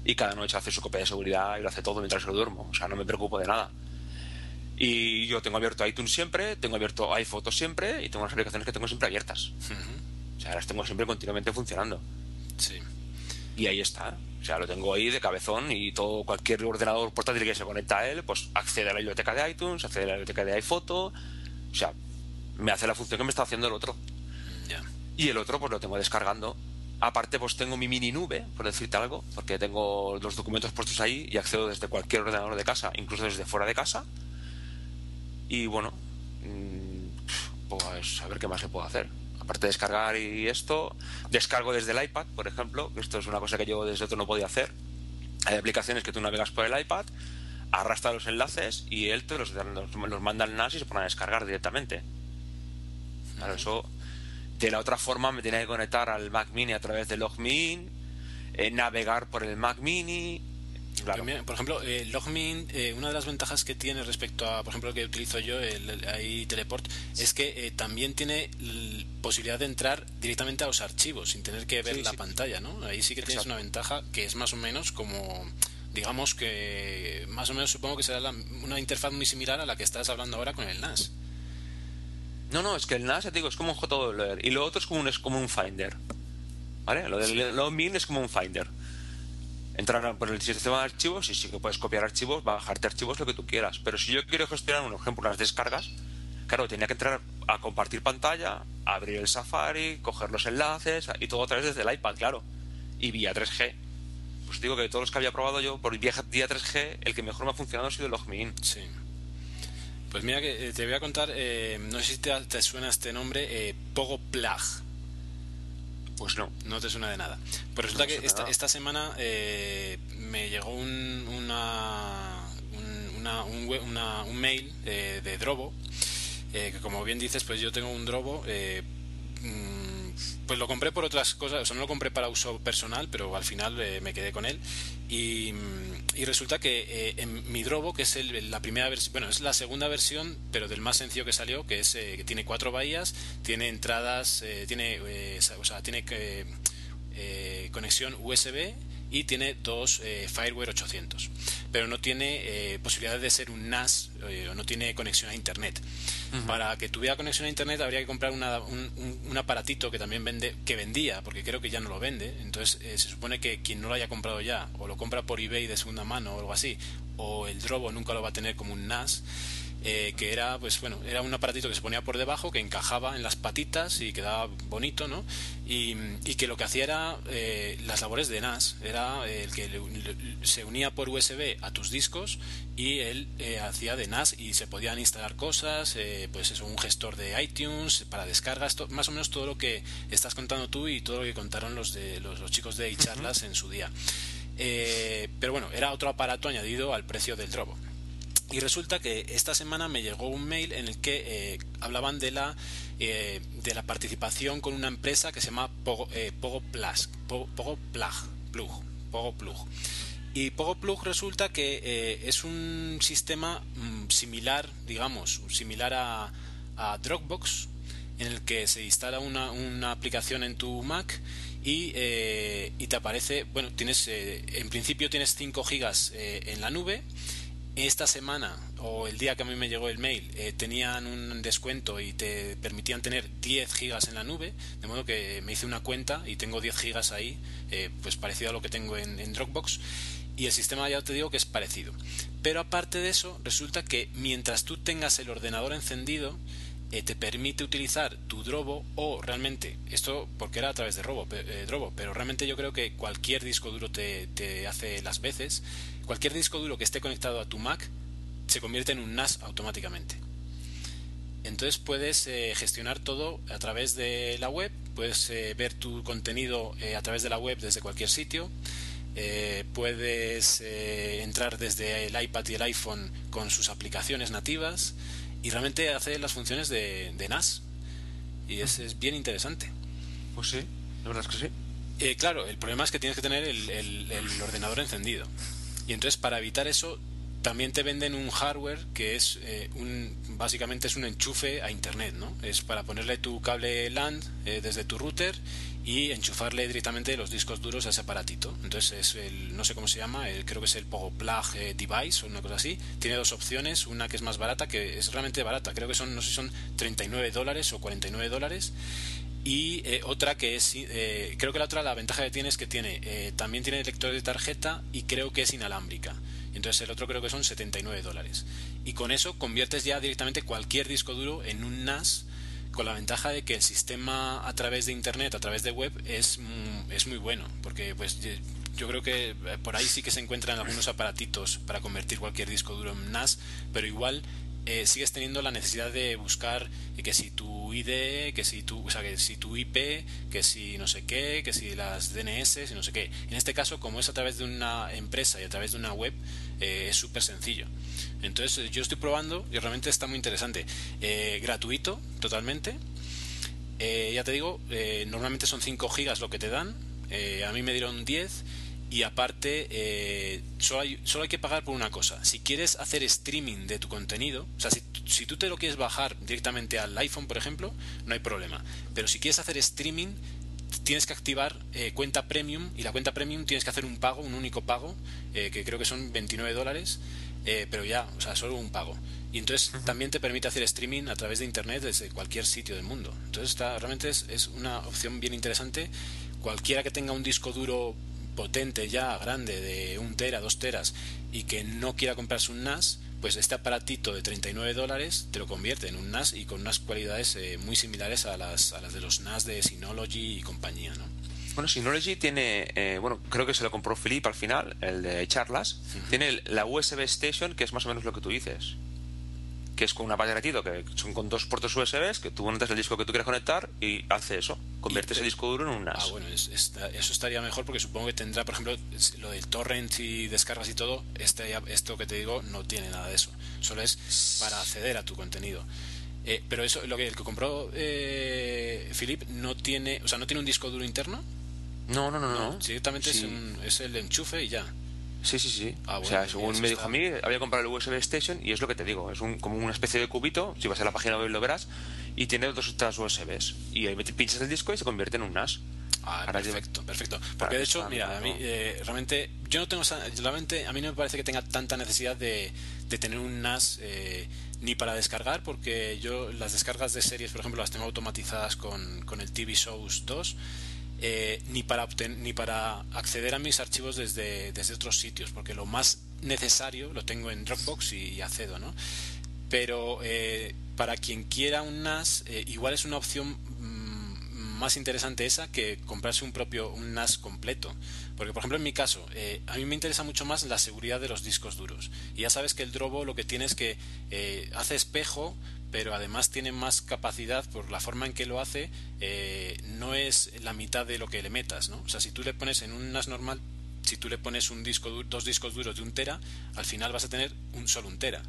y cada noche hace su copia de seguridad y lo hace todo mientras yo duermo. O sea, no me preocupo de nada. Y yo tengo abierto iTunes siempre, tengo abierto iPhotos siempre y tengo las aplicaciones que tengo siempre abiertas. O sea, las tengo siempre continuamente funcionando. Sí. Y ahí está. O sea, lo tengo ahí de cabezón y todo cualquier ordenador portátil que se conecta a él, pues accede a la biblioteca de iTunes, accede a la biblioteca de iPhoto. O sea, me hace la función que me está haciendo el otro. Y el otro, pues lo tengo descargando. Aparte, pues tengo mi mini nube, por decirte algo, porque tengo los documentos puestos ahí y accedo desde cualquier ordenador de casa, incluso desde fuera de casa y bueno, mm, pues a ver qué más se puede hacer. Aparte de descargar y esto, descargo desde el iPad, por ejemplo, esto es una cosa que yo desde otro no podía hacer. Hay aplicaciones que tú navegas por el iPad, arrastra los enlaces y él te los, los, manda al NAS y se pone a descargar directamente. Claro, eso de la otra forma me tenía que conectar al Mac Mini a través de LogMeIn, eh, navegar por el Mac Mini, por ejemplo, el Logmin, eh, una de las ventajas que tiene respecto a, por ejemplo, lo que utilizo yo, el, ahí Teleport, es que eh, también tiene posibilidad de entrar directamente a los archivos sin tener que ver la pantalla, ¿no? Ahí sí que tienes una ventaja que es más o menos como digamos que más o menos supongo que será una interfaz muy similar a la que estás hablando ahora con el NAS. No, no, es que el NAS, te digo, es como un JWR y lo otro es como un, es como un Finder. ¿Vale? Lo del Logmin es como un Finder entrar por el sistema de archivos y sí que puedes copiar archivos, bajarte archivos, lo que tú quieras. Pero si yo quiero gestionar, un ejemplo, las descargas, claro, tenía que entrar a compartir pantalla, abrir el Safari, coger los enlaces y todo a través desde el iPad, claro. Y vía 3G. Pues digo que de todos los que había probado yo, por vía 3G, el que mejor me ha funcionado ha sido el Logmein. Sí. Pues mira que eh, te voy a contar, eh, no sé si te, suena este nombre, eh, Pogo Plug. Pues no. No te suena de nada. Pues resulta que esta, esta, semana eh, me llegó un, una, un, un, mail eh, de Drobo, eh, que como bien dices, pues yo tengo un Drobo. Mm, pues lo compré por otras cosas, o sea, no lo compré para uso personal, pero al final me quedé con él. Y, resulta que eh, en mi Drobo, que es la primera versión, bueno, es la segunda versión, pero del más sencillo que salió, que es eh, que tiene cuatro bahías, tiene entradas, eh, tiene, o sea, tiene conexión USB y tiene dos Fireware 800, pero no tiene posibilidad de ser un NAS o no tiene conexión a Internet. Para que tuviera conexión a internet habría que comprar un, aparatito que también vende, que vendía, porque creo que ya no lo vende. Entonces eh, se supone que quien no lo haya comprado ya, o lo compra por eBay de segunda mano o algo así, o el Drobo nunca lo va a tener como un NAS. Eh, que era, pues bueno, era un aparatito que se ponía por debajo, que encajaba en las patitas y quedaba bonito, ¿no? Y, que lo que hacía era eh, las labores de NAS, era el que se unía por USB a tus discos y él eh, hacía de NAS y se podían instalar cosas, pues eso, un gestor de iTunes para descargas, más o menos todo lo que estás contando tú y todo lo que contaron los de los, chicos de iCharlas en su día. pero bueno, era otro aparato añadido al precio del Drobo. Y resulta que esta semana me llegó un mail en el que eh, hablaban de la, eh, de la participación con una empresa que se llama Pogo, eh, Pogo Plus, Pogo, Plug, Pogo Plug. Y Pogo Plug resulta que es un sistema mm, similar, digamos, similar a, a, Dropbox, en el que se instala una, una aplicación en tu Mac y, y, te aparece, bueno, tienes, en principio tienes 5 gigas en la nube esta semana o el día que a mí me llegó el mail eh, tenían un descuento y te permitían tener 10 gigas en la nube, de modo que me hice una cuenta y tengo 10 gigas ahí, eh, pues parecido a lo que tengo en, Dropbox. Y el sistema ya te digo que es parecido. Pero aparte de eso, resulta que mientras tú tengas el ordenador encendido, eh, te permite utilizar tu Drobo o realmente, esto porque era a través de Robo, Drobo, pero realmente yo creo que cualquier disco duro te, te hace las veces cualquier disco duro que esté conectado a tu Mac se convierte en un NAS automáticamente. Entonces puedes eh, gestionar todo a través de la web, puedes eh, ver tu contenido eh, a través de la web desde cualquier sitio, puedes entrar desde el iPad y el iPhone con sus aplicaciones nativas y realmente hacer las funciones de, NAS. Y es, es, bien interesante. Pues sí, la verdad es que sí. claro, el problema es que tienes que tener el ordenador encendido. Y entonces para evitar eso también te venden un hardware que es eh, un básicamente es un enchufe a internet, ¿no? Es para ponerle tu cable LAN eh, desde tu router y enchufarle directamente los discos duros a ese aparatito. Entonces es el no sé cómo se llama, creo que es el Pogo Plug eh, Device o una cosa así. Tiene dos opciones, una que es más barata, que es realmente barata, creo que son no sé si son 39 dólares o 49 dólares y eh, otra que es eh, creo que la otra la ventaja que tiene es que tiene eh, también tiene lector de tarjeta y creo que es inalámbrica. Entonces el otro creo que son 79 dólares. Y con eso conviertes ya directamente cualquier disco duro en un NAS con la ventaja de que el sistema a través de internet a través de web es, mm, es muy bueno. Porque pues yo creo que por ahí sí que se encuentran algunos aparatitos para convertir cualquier disco duro en NAS pero igual eh, sigues teniendo la necesidad de buscar que si tu ID, que si tu, o sea, que si tu IP, que si no sé qué, que si las DNS, y no sé qué. En este caso, como es a través de una empresa y a través de una web, eh, es súper sencillo. Entonces, yo estoy probando y realmente está muy interesante. Eh, gratuito, totalmente. ya te digo, normalmente son 5 gigas lo que te dan. a mí me dieron 10 y aparte eh, solo, hay, solo hay que pagar por una cosa. Si quieres hacer streaming de tu contenido, o sea, si, si tú te lo quieres bajar directamente al iPhone, por ejemplo, no hay problema. Pero si quieres hacer streaming, tienes que activar eh, cuenta premium y la cuenta premium tienes que hacer un pago, un único pago, eh, que creo que son 29 dólares, pero ya, o sea, solo un pago. Y entonces también te permite hacer streaming a través de internet desde cualquier sitio del mundo. Entonces está, realmente es, es una opción bien interesante. Cualquiera que tenga un disco duro potente ya, grande, de un tera, dos teras, y que no quiera comprarse un NAS, pues este aparatito de 39 dólares te lo convierte en un NAS y con unas cualidades eh, muy similares a las, a las de los NAS de Synology y compañía, ¿no? Bueno, Synology tiene, eh, bueno, creo que se lo compró Philip al final, el de charlas. Tiene la USB Station, que es más o menos lo que tú dices que es con un aparatito que son con dos puertos USB que tú montas el disco que tú quieras conectar y hace eso, convierte ese disco duro en un NAS. Ah, bueno, eso estaría mejor porque supongo que tendrá, por ejemplo, lo del torrent y descargas y todo, este, esto que te digo no tiene nada de eso, solo es para acceder a tu contenido. Eh, pero eso, lo que el que compró eh, Philip no tiene, o sea, no tiene un disco duro interno. No, no, no, no. Directamente es, es el enchufe y ya. Sí, sí, sí. Ah, o sea, según me dijo a mí, había comprado el USB Station y es lo que te digo, es un, como una especie de cubito, si vas a la página web lo verás, y tiene dos otras USBs. Y ahí pinchas el disco y se convierte en un NAS. Ah, perfecto, perfecto. Porque de hecho, mira, a mí eh, realmente, yo no tengo, realmente, a mí no me parece que tenga tanta necesidad de, de tener un NAS eh, ni para descargar, porque yo las descargas de series, por ejemplo, las tengo automatizadas con, con el TV Shows 2 eh, ni, para ni para acceder a mis archivos desde, desde otros sitios, porque lo más necesario lo tengo en Dropbox y, accedo, ¿no? Pero para quien quiera un NAS, igual es una opción más interesante esa que comprarse un propio un NAS completo. Porque, por ejemplo, en mi caso, eh, a mí me interesa mucho más la seguridad de los discos duros. Y ya sabes que el Drobo lo que tiene es que eh, hace espejo, pero además tiene más capacidad por la forma en que lo hace, eh, no es la mitad de lo que le metas, ¿no? O sea, si tú le pones en un NAS normal, si tú le pones un disco, dos discos duros de un tera, al final vas a tener un solo un tera.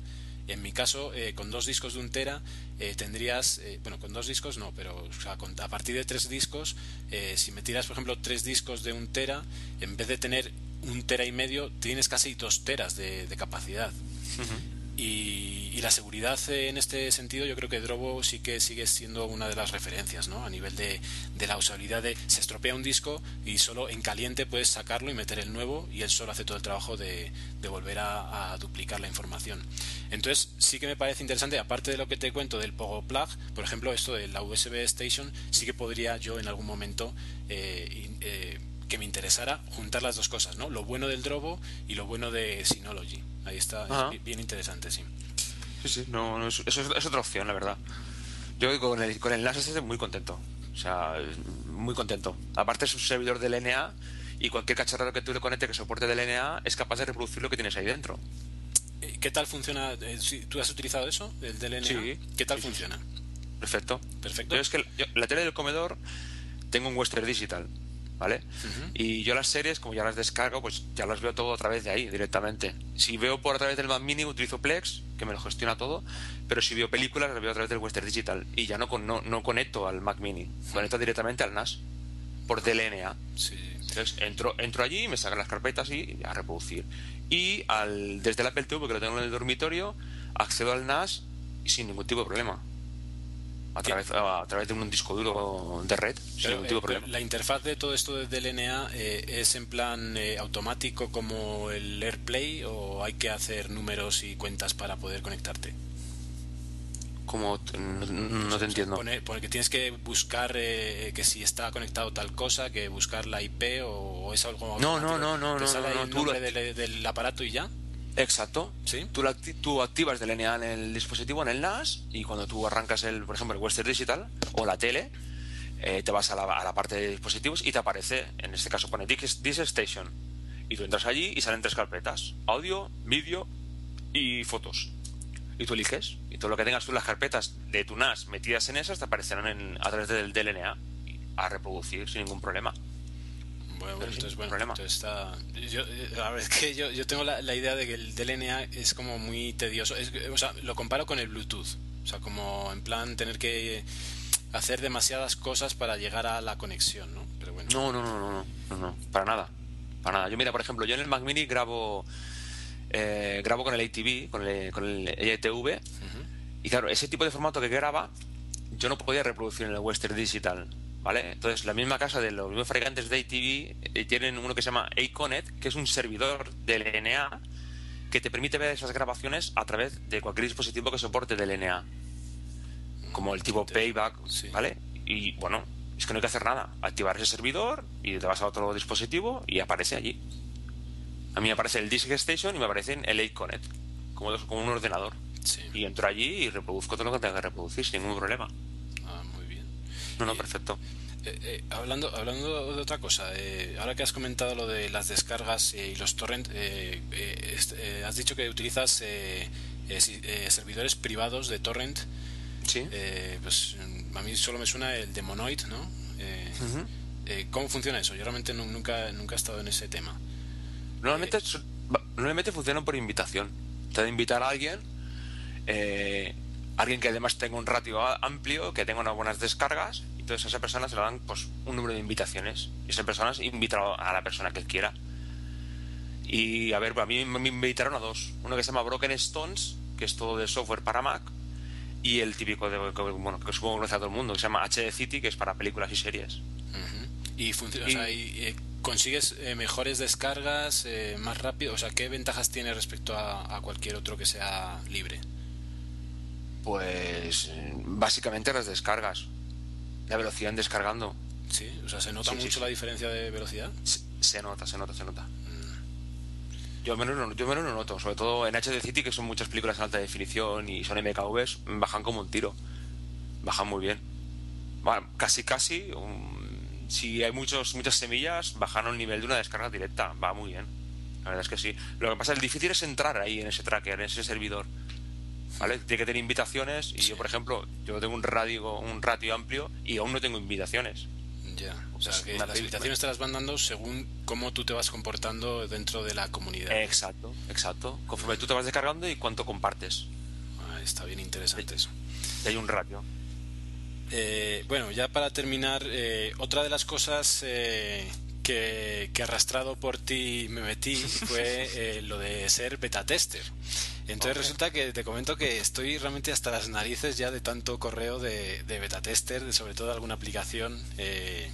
En mi caso, eh, con dos discos de un tera, eh, tendrías, eh, bueno, con dos discos no, pero a partir de tres discos, si me tiras, por ejemplo, tres discos de un tera, en vez de tener un tera y medio, tienes casi dos teras de, capacidad. Y, la seguridad en este sentido, yo creo que Drobo sí que sigue siendo una de las referencias, ¿no? A nivel de, la usabilidad de se estropea un disco y solo en caliente puedes sacarlo y meter el nuevo y él solo hace todo el trabajo de, volver a, duplicar la información. Entonces, sí que me parece interesante, aparte de lo que te cuento del Pogo Plug, por ejemplo, esto de la USB Station, sí que podría yo en algún momento eh, eh, que me interesara juntar las dos cosas, ¿no? Lo bueno del Drobo y lo bueno de Synology. Ahí está, es bien interesante, sí. Sí, sí, no, eso es, otra opción, la verdad. Yo con el, con el NAS estoy muy contento. O sea, muy contento. Aparte es un servidor de LNA y cualquier cacharro que tú le conectes que soporte de LNA es capaz de reproducir lo que tienes ahí dentro. Eh, ¿Qué tal funciona? Eh, ¿Tú has utilizado eso, el DLNA? Sí. ¿Qué tal funciona? Perfecto. Perfecto. Yo es que la tele del comedor tengo un Western Digital. ¿Vale? Y yo las series, como ya las descargo, pues ya las veo todo a través de ahí, directamente. Si veo por a través del Mac Mini, utilizo Plex, que me lo gestiona todo, pero si veo películas, las veo a través del Western Digital. Y ya no, no, no conecto al Mac Mini, conecto directamente al NAS, por DLNA. Entonces entro, entro allí, me sacan las carpetas y a reproducir. Y al, desde el Apple TV, que lo tengo en el dormitorio, accedo al NAS sin ningún tipo de problema a través, a través de un disco duro de red eh, La interfaz de todo esto de DLNA eh, es en plan eh, automático como el AirPlay o hay que hacer números y cuentas para poder conectarte. Como no, te entiendo. porque tienes que buscar que si está conectado tal cosa, que buscar la IP o, es algo. No, no, no, no, no, sale el nombre del aparato y ya. Exacto. ¿Sí? Tú, tú activas DLNA en el dispositivo, en el NAS, y cuando tú arrancas, el, por ejemplo, el Western Digital o la tele, eh, te vas a la, parte de dispositivos y te aparece, en este caso pone Disk Station. Y tú entras allí y salen tres carpetas: audio, vídeo y fotos. Y tú eliges. Y todo lo que tengas tú en las carpetas de tu NAS metidas en esas te aparecerán a través del DLNA a reproducir sin ningún problema. Bueno, entonces, bueno, entonces está... Yo, eh, es que yo, yo tengo la, idea de que el DLNA es como muy tedioso. o sea, lo comparo con el Bluetooth. O sea, como en plan tener que hacer demasiadas cosas para llegar a la conexión, ¿no? Pero bueno. No, no, no, no, no, no, para nada. Para nada. Yo, mira, por ejemplo, yo en el Mac Mini grabo, eh, grabo con el ATV, con el, con el ETV. Y claro, ese tipo de formato que graba, yo no podía reproducir en el Western Digital. ¿Vale? Entonces, la misma casa de los mismos fabricantes de ATV eh, tienen uno que se llama Aconet, que es un servidor de LNA que te permite ver esas grabaciones a través de cualquier dispositivo que soporte DLNA, como el tipo Payback, ¿vale? Y bueno, es que no hay que hacer nada, activar ese servidor y te vas a otro dispositivo y aparece allí. A mí me aparece el Disk Station y me aparece el Aconet, como, como un ordenador. Y entro allí y reproduzco todo lo que tenga que reproducir sin ningún problema. No, no, perfecto. Eh, eh, hablando, hablando de otra cosa, eh, ahora que has comentado lo de las descargas y los torrents, has dicho que utilizas servidores privados de torrent. Sí. pues a mí solo me suena el de Monoid, ¿no? ¿Cómo funciona eso? Yo realmente nunca, nunca he estado en ese tema. Normalmente, normalmente funcionan por invitación. Te de invitar a alguien alguien que además tenga un ratio amplio, que tenga unas buenas descargas, y entonces a esa persona se le dan pues, un número de invitaciones. Y esa persona invita a la persona que él quiera. Y a ver, a mí me invitaron a dos. Uno que se llama Broken Stones, que es todo de software para Mac, y el típico de, bueno, que supongo que conoce a todo el mundo, que se llama HD City, que es para películas y series. Y, funciona, eh, consigues eh, mejores descargas, eh, más rápido. O sea, ¿qué ventajas tiene respecto a cualquier otro que sea libre? Pues básicamente las descargas, la velocidad en descargando. Sí, o sea, ¿se nota mucho la diferencia de velocidad? Se, nota, se nota, se nota. Mm. Yo menos, no, yo menos lo noto, sobre todo en HD City, que son muchas películas en alta definición y son MKVs, bajan como un tiro. Bajan muy bien. Bueno, casi, casi. si hay muchos, muchas semillas, bajan al nivel de una descarga directa. Va muy bien. La verdad es que sí. Lo que pasa es que difícil es entrar ahí en ese tracker, en ese servidor. ¿Vale? Tiene que tener invitaciones y yo, por ejemplo, yo tengo un radio, un ratio amplio y aún no tengo invitaciones. Ya, o sea, que las invitaciones te las van dando según cómo tú te vas comportando dentro de la comunidad. Exacto, exacto. Conforme tú te vas descargando y cuánto compartes. Ah, está bien interesante eso. Y hay un ratio. Eh, bueno, ya para terminar, eh, otra de las cosas eh, que, arrastrado por ti me metí fue lo de ser beta tester. Entonces resulta que te comento que estoy realmente hasta las narices ya de tanto correo de, de beta tester, de sobre todo alguna aplicación eh,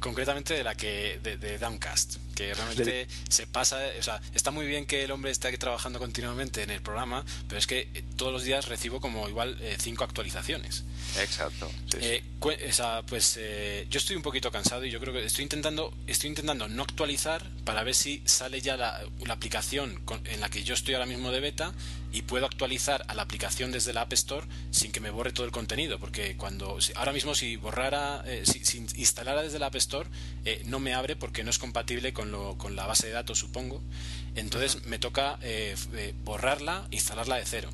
concretamente de la que de, de Downcast que realmente se pasa o sea está muy bien que el hombre esté trabajando continuamente en el programa pero es que eh, todos los días recibo como igual eh, cinco actualizaciones. Exacto o sea, pues yo estoy un poquito cansado y yo creo que estoy intentando estoy intentando no actualizar para ver si sale ya la, la aplicación en la que yo estoy ahora mismo de beta y puedo actualizar a la aplicación desde la App Store sin que me borre todo el contenido porque cuando ahora mismo si borrara si, si instalara desde la App Store eh, no me abre porque no es compatible con, lo, con la base de datos, supongo. Entonces me toca eh, eh, borrarla, instalarla de cero.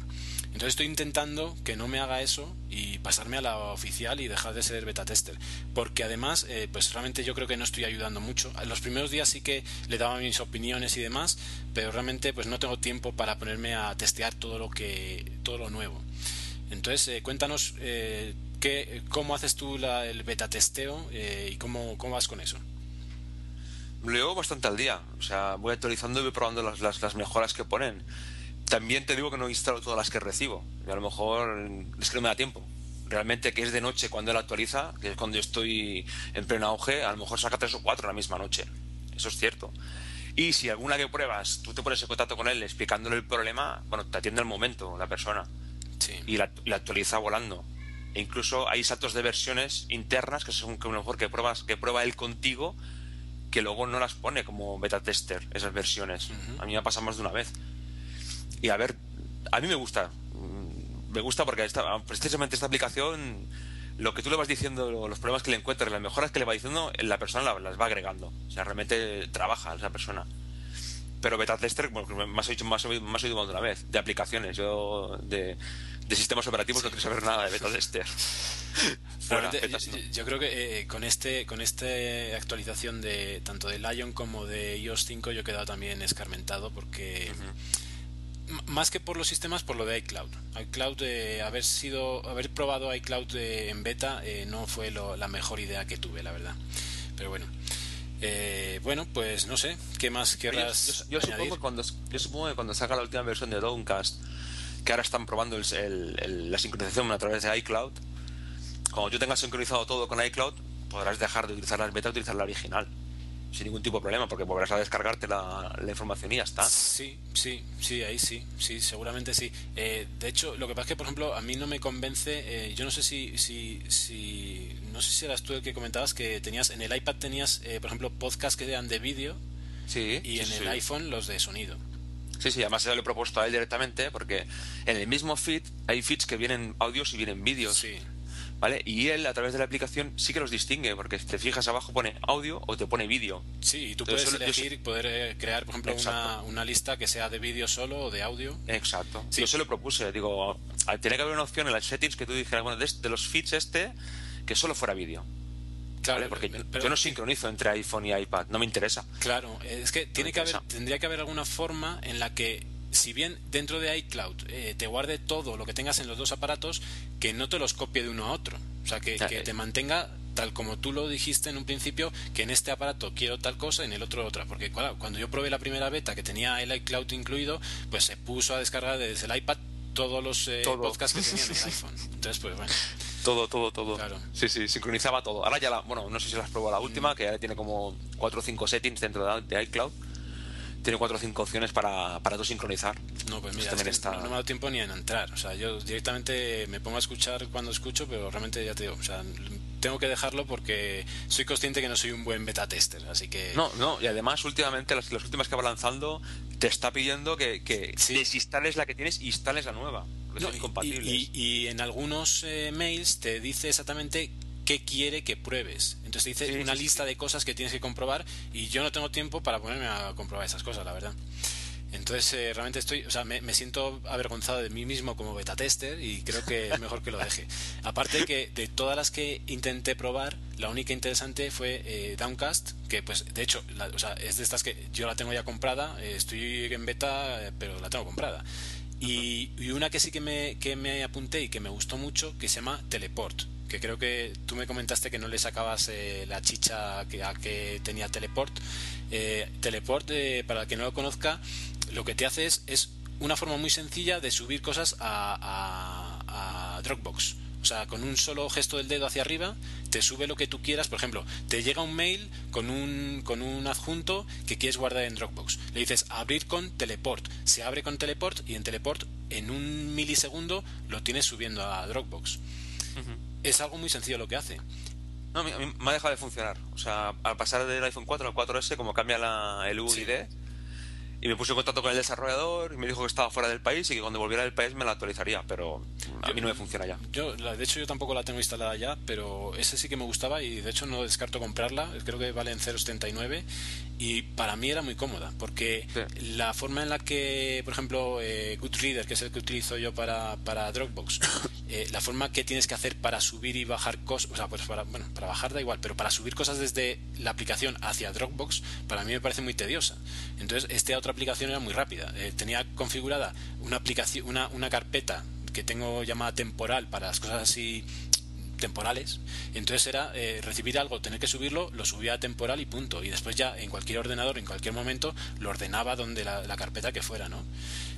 Entonces estoy intentando que no me haga eso y pasarme a la oficial y dejar de ser beta tester. Porque además, pues realmente yo creo que no estoy ayudando mucho. En los primeros días sí que le daba mis opiniones y demás, pero realmente pues no tengo tiempo para ponerme a testear todo lo que todo lo nuevo. Entonces, cuéntanos ¿Cómo haces tú el beta testeo eh, y cómo, cómo vas con eso? Leo bastante al día. O sea, voy actualizando y voy probando las, las, mejoras que ponen. También te digo que no instalo todas las que recibo. Y a lo mejor es que no me da tiempo. Realmente que es de noche cuando él actualiza, que es cuando yo estoy en pleno auge, a lo mejor saca tres o cuatro la misma noche. Eso es cierto. Y si alguna que pruebas, tú te pones en contacto con él explicándole el problema, bueno, te atiende al momento la persona. Sí. Y la, la actualiza volando. E incluso hay saltos de versiones internas que son que a lo mejor que pruebas que prueba él contigo que luego no las pone como beta tester esas versiones. A mí me ha pasado más de una vez. Y a ver, a mí me gusta. Me gusta porque esta, precisamente esta aplicación, lo que tú le vas diciendo, los problemas que le encuentras, las mejoras que le va diciendo, la persona las va agregando. O sea, realmente trabaja esa persona. Pero beta tester, bueno, más he dicho, más, oído más de una vez, de aplicaciones. Yo de de sistemas operativos no quiero saber nada de beta tester. yo, creo que eh, con este con esta actualización de tanto de Lion como de iOS 5 yo he quedado también escarmentado porque más que por los sistemas por lo de iCloud. iCloud eh, haber sido haber probado iCloud eh, en beta no fue la mejor idea que tuve, la verdad. Pero bueno. bueno, pues no sé, ¿qué más querrás yo, supongo cuando, yo supongo que cuando saca la última versión de Downcast que ahora están probando la sincronización a través de iCloud. Cuando tú tengas sincronizado todo con iCloud, podrás dejar de utilizar las beta y utilizar la original. Sin ningún tipo de problema, porque volverás a descargarte la, información y ya está. Sí, sí, sí, ahí sí, sí, seguramente sí. Eh, de hecho, lo que pasa es que, por ejemplo, a mí no me convence, eh, yo no sé si, si, si, no sé si eras tú el que comentabas que tenías, en el iPad tenías, eh, por ejemplo, podcasts que eran de vídeo sí, y en el iPhone los de sonido. Sí, sí, además se lo he propuesto a él directamente porque en el mismo feed hay feeds que vienen audios y vienen vídeos. Sí. ¿Vale? Y él a través de la aplicación sí que los distingue, porque si te fijas abajo pone audio o te pone vídeo. Sí, y tú puedes elegir, poder eh, crear, por ejemplo, una, una, lista que sea de vídeo solo o de audio. Exacto. Yo se lo propuse, digo, tiene que haber una opción en las settings que tú dijeras, bueno, de, los feeds este, que solo fuera vídeo. Claro, porque yo no sincronizo entre iPhone y iPad, no me interesa. Claro, es que tiene que haber, tendría que haber alguna forma en la que, si bien dentro de iCloud eh, te guarde todo lo que tengas en los dos aparatos, que no te los copie de uno a otro. O sea, que, te mantenga tal como tú lo dijiste en un principio, que en este aparato quiero tal cosa, en el otro otra. Porque cuando yo probé la primera beta que tenía el iCloud incluido, pues se puso a descargar desde el iPad todos los eh, podcasts que tenía en el iPhone. Entonces, pues bueno. Todo, todo, todo. Sí, sí, sincronizaba todo. Ahora ya la, bueno, no sé si las probado la última, mm. que ya tiene como 4 o 5 settings dentro de iCloud. Tiene 4 o 5 opciones para, para tú sincronizar. No, pues mira, no, me ha dado tiempo ni en entrar. O sea, yo directamente me pongo a escuchar cuando escucho, pero realmente ya te digo, o sea, tengo que dejarlo porque soy consciente que no soy un buen beta tester, así que... No, no, y además últimamente las, las últimas que va lanzando te está pidiendo que, que desinstales la que tienes e instales la nueva, porque son incompatibles. Y, en algunos eh, mails te dice exactamente qué quiere que pruebes. Entonces te dice una lista de cosas que tienes que comprobar y yo no tengo tiempo para ponerme a comprobar esas cosas, la verdad. Entonces, eh, realmente estoy, o sea, me, siento avergonzado de mí mismo como beta tester y creo que es mejor que lo deje. Aparte que de todas las que intenté probar, la única interesante fue eh, Downcast, que pues de hecho, o sea, es de estas que yo la tengo ya comprada, eh, estoy en beta, pero la tengo comprada. Y, una que sí que me, que me apunté y que me gustó mucho, que se llama Teleport que creo que tú me comentaste que no le sacabas la chicha que, a que tenía Teleport. Teleport, para el que no lo conozca, lo que te hace es, una forma muy sencilla de subir cosas a, Dropbox. O sea, con un solo gesto del dedo hacia arriba, te sube lo que tú quieras. Por ejemplo, te llega un mail con un, con un adjunto que quieres guardar en Dropbox. Le dices abrir con Teleport. Se abre con Teleport y en Teleport en un milisegundo lo tienes subiendo a Dropbox. Es algo muy sencillo lo que hace. No, me ha dejado de funcionar. O sea, al pasar del iPhone 4 al 4S, como cambia la, el UID, y me puse en contacto con el desarrollador y me dijo que estaba fuera del país y que cuando volviera del país me la actualizaría, pero a mí no me funciona ya. Yo, de hecho, yo tampoco la tengo instalada ya, pero ese sí que me gustaba y de hecho no descarto comprarla. Creo que vale en 0,79 y para mí era muy cómoda porque la forma en la que, por ejemplo, eh, Goodreader, que es el que utilizo yo para, para Dropbox, eh, la forma que tienes que hacer para subir y bajar cosas, o sea, pues para, bueno, para bajar da igual, pero para subir cosas desde la aplicación hacia Dropbox, para mí me parece muy tediosa. Entonces, esta otra aplicación era muy rápida. Eh, tenía configurada una aplicación, una, una carpeta que tengo llamada temporal para las cosas así temporales. entonces era eh, recibir algo, tener que subirlo, lo subía a temporal y punto. Y después ya en cualquier ordenador, en cualquier momento, lo ordenaba donde la, carpeta que fuera, ¿no?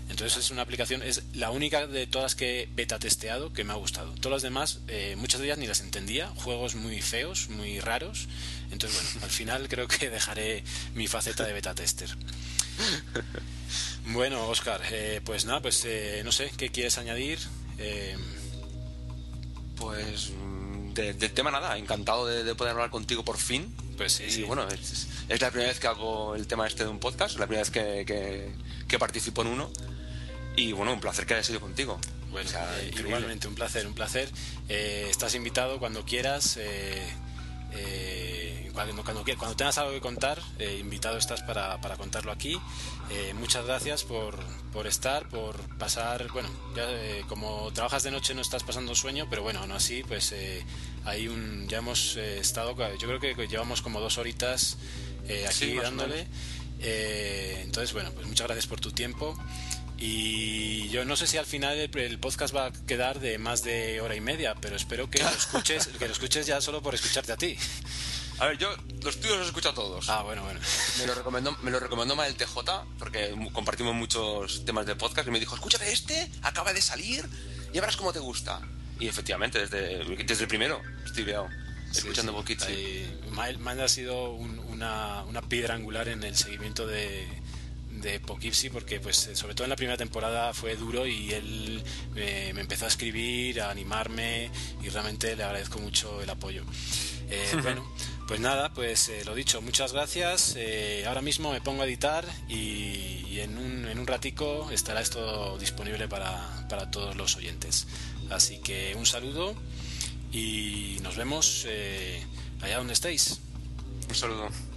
Entonces es una aplicación, es la única de todas que beta testeado que me ha gustado. Todas las demás, eh, muchas de ellas ni las entendía, juegos muy feos, muy raros. Entonces, bueno, al final creo que dejaré mi faceta de beta tester. Bueno, Oscar, eh, pues nada, pues no sé, ¿qué quieres añadir? Pues del tema nada, encantado de, poder hablar contigo por fin. Pues sí, bueno, es, la primera vez que hago el tema este de un podcast, la primera vez que, que, participo en uno. Y bueno, un placer que haya sido contigo. Bueno, eh, igualmente, un placer, un placer. Eh, estás invitado cuando quieras. Eh, cuando, cuando, tengas algo que contar, invitado estás para, para contarlo aquí. muchas gracias por, por, estar, por pasar, bueno, ya, como trabajas de noche no estás pasando sueño, pero bueno, aún así, pues hay un, ya hemos estado, yo creo que llevamos como dos horitas aquí dándole. entonces, bueno, pues muchas gracias por tu tiempo. Y yo no sé si al final el, podcast va a quedar de más de hora y media, pero espero que lo escuches, que lo escuches ya solo por escucharte a ti. A ver, yo los tuyos los escucho a todos. Ah, bueno, bueno. Me lo recomendó, me lo recomendó mal el TJ, porque compartimos muchos temas de podcast, y me dijo, escúchate este, acaba de salir, y verás cómo te gusta. Y efectivamente, desde, desde el primero estoy veado, escuchando sí, poquito. ha sido una, una piedra angular en el seguimiento de, de Poughkeepsie porque pues eh, sobre todo en la primera temporada fue duro y él eh, me empezó a escribir, a animarme y realmente le agradezco mucho el apoyo. Eh, bueno, pues nada, pues lo dicho, muchas gracias. ahora mismo me pongo a editar y, en, un, en un ratico estará esto disponible para, para todos los oyentes. Así que un saludo y nos vemos allá donde estéis. Un saludo.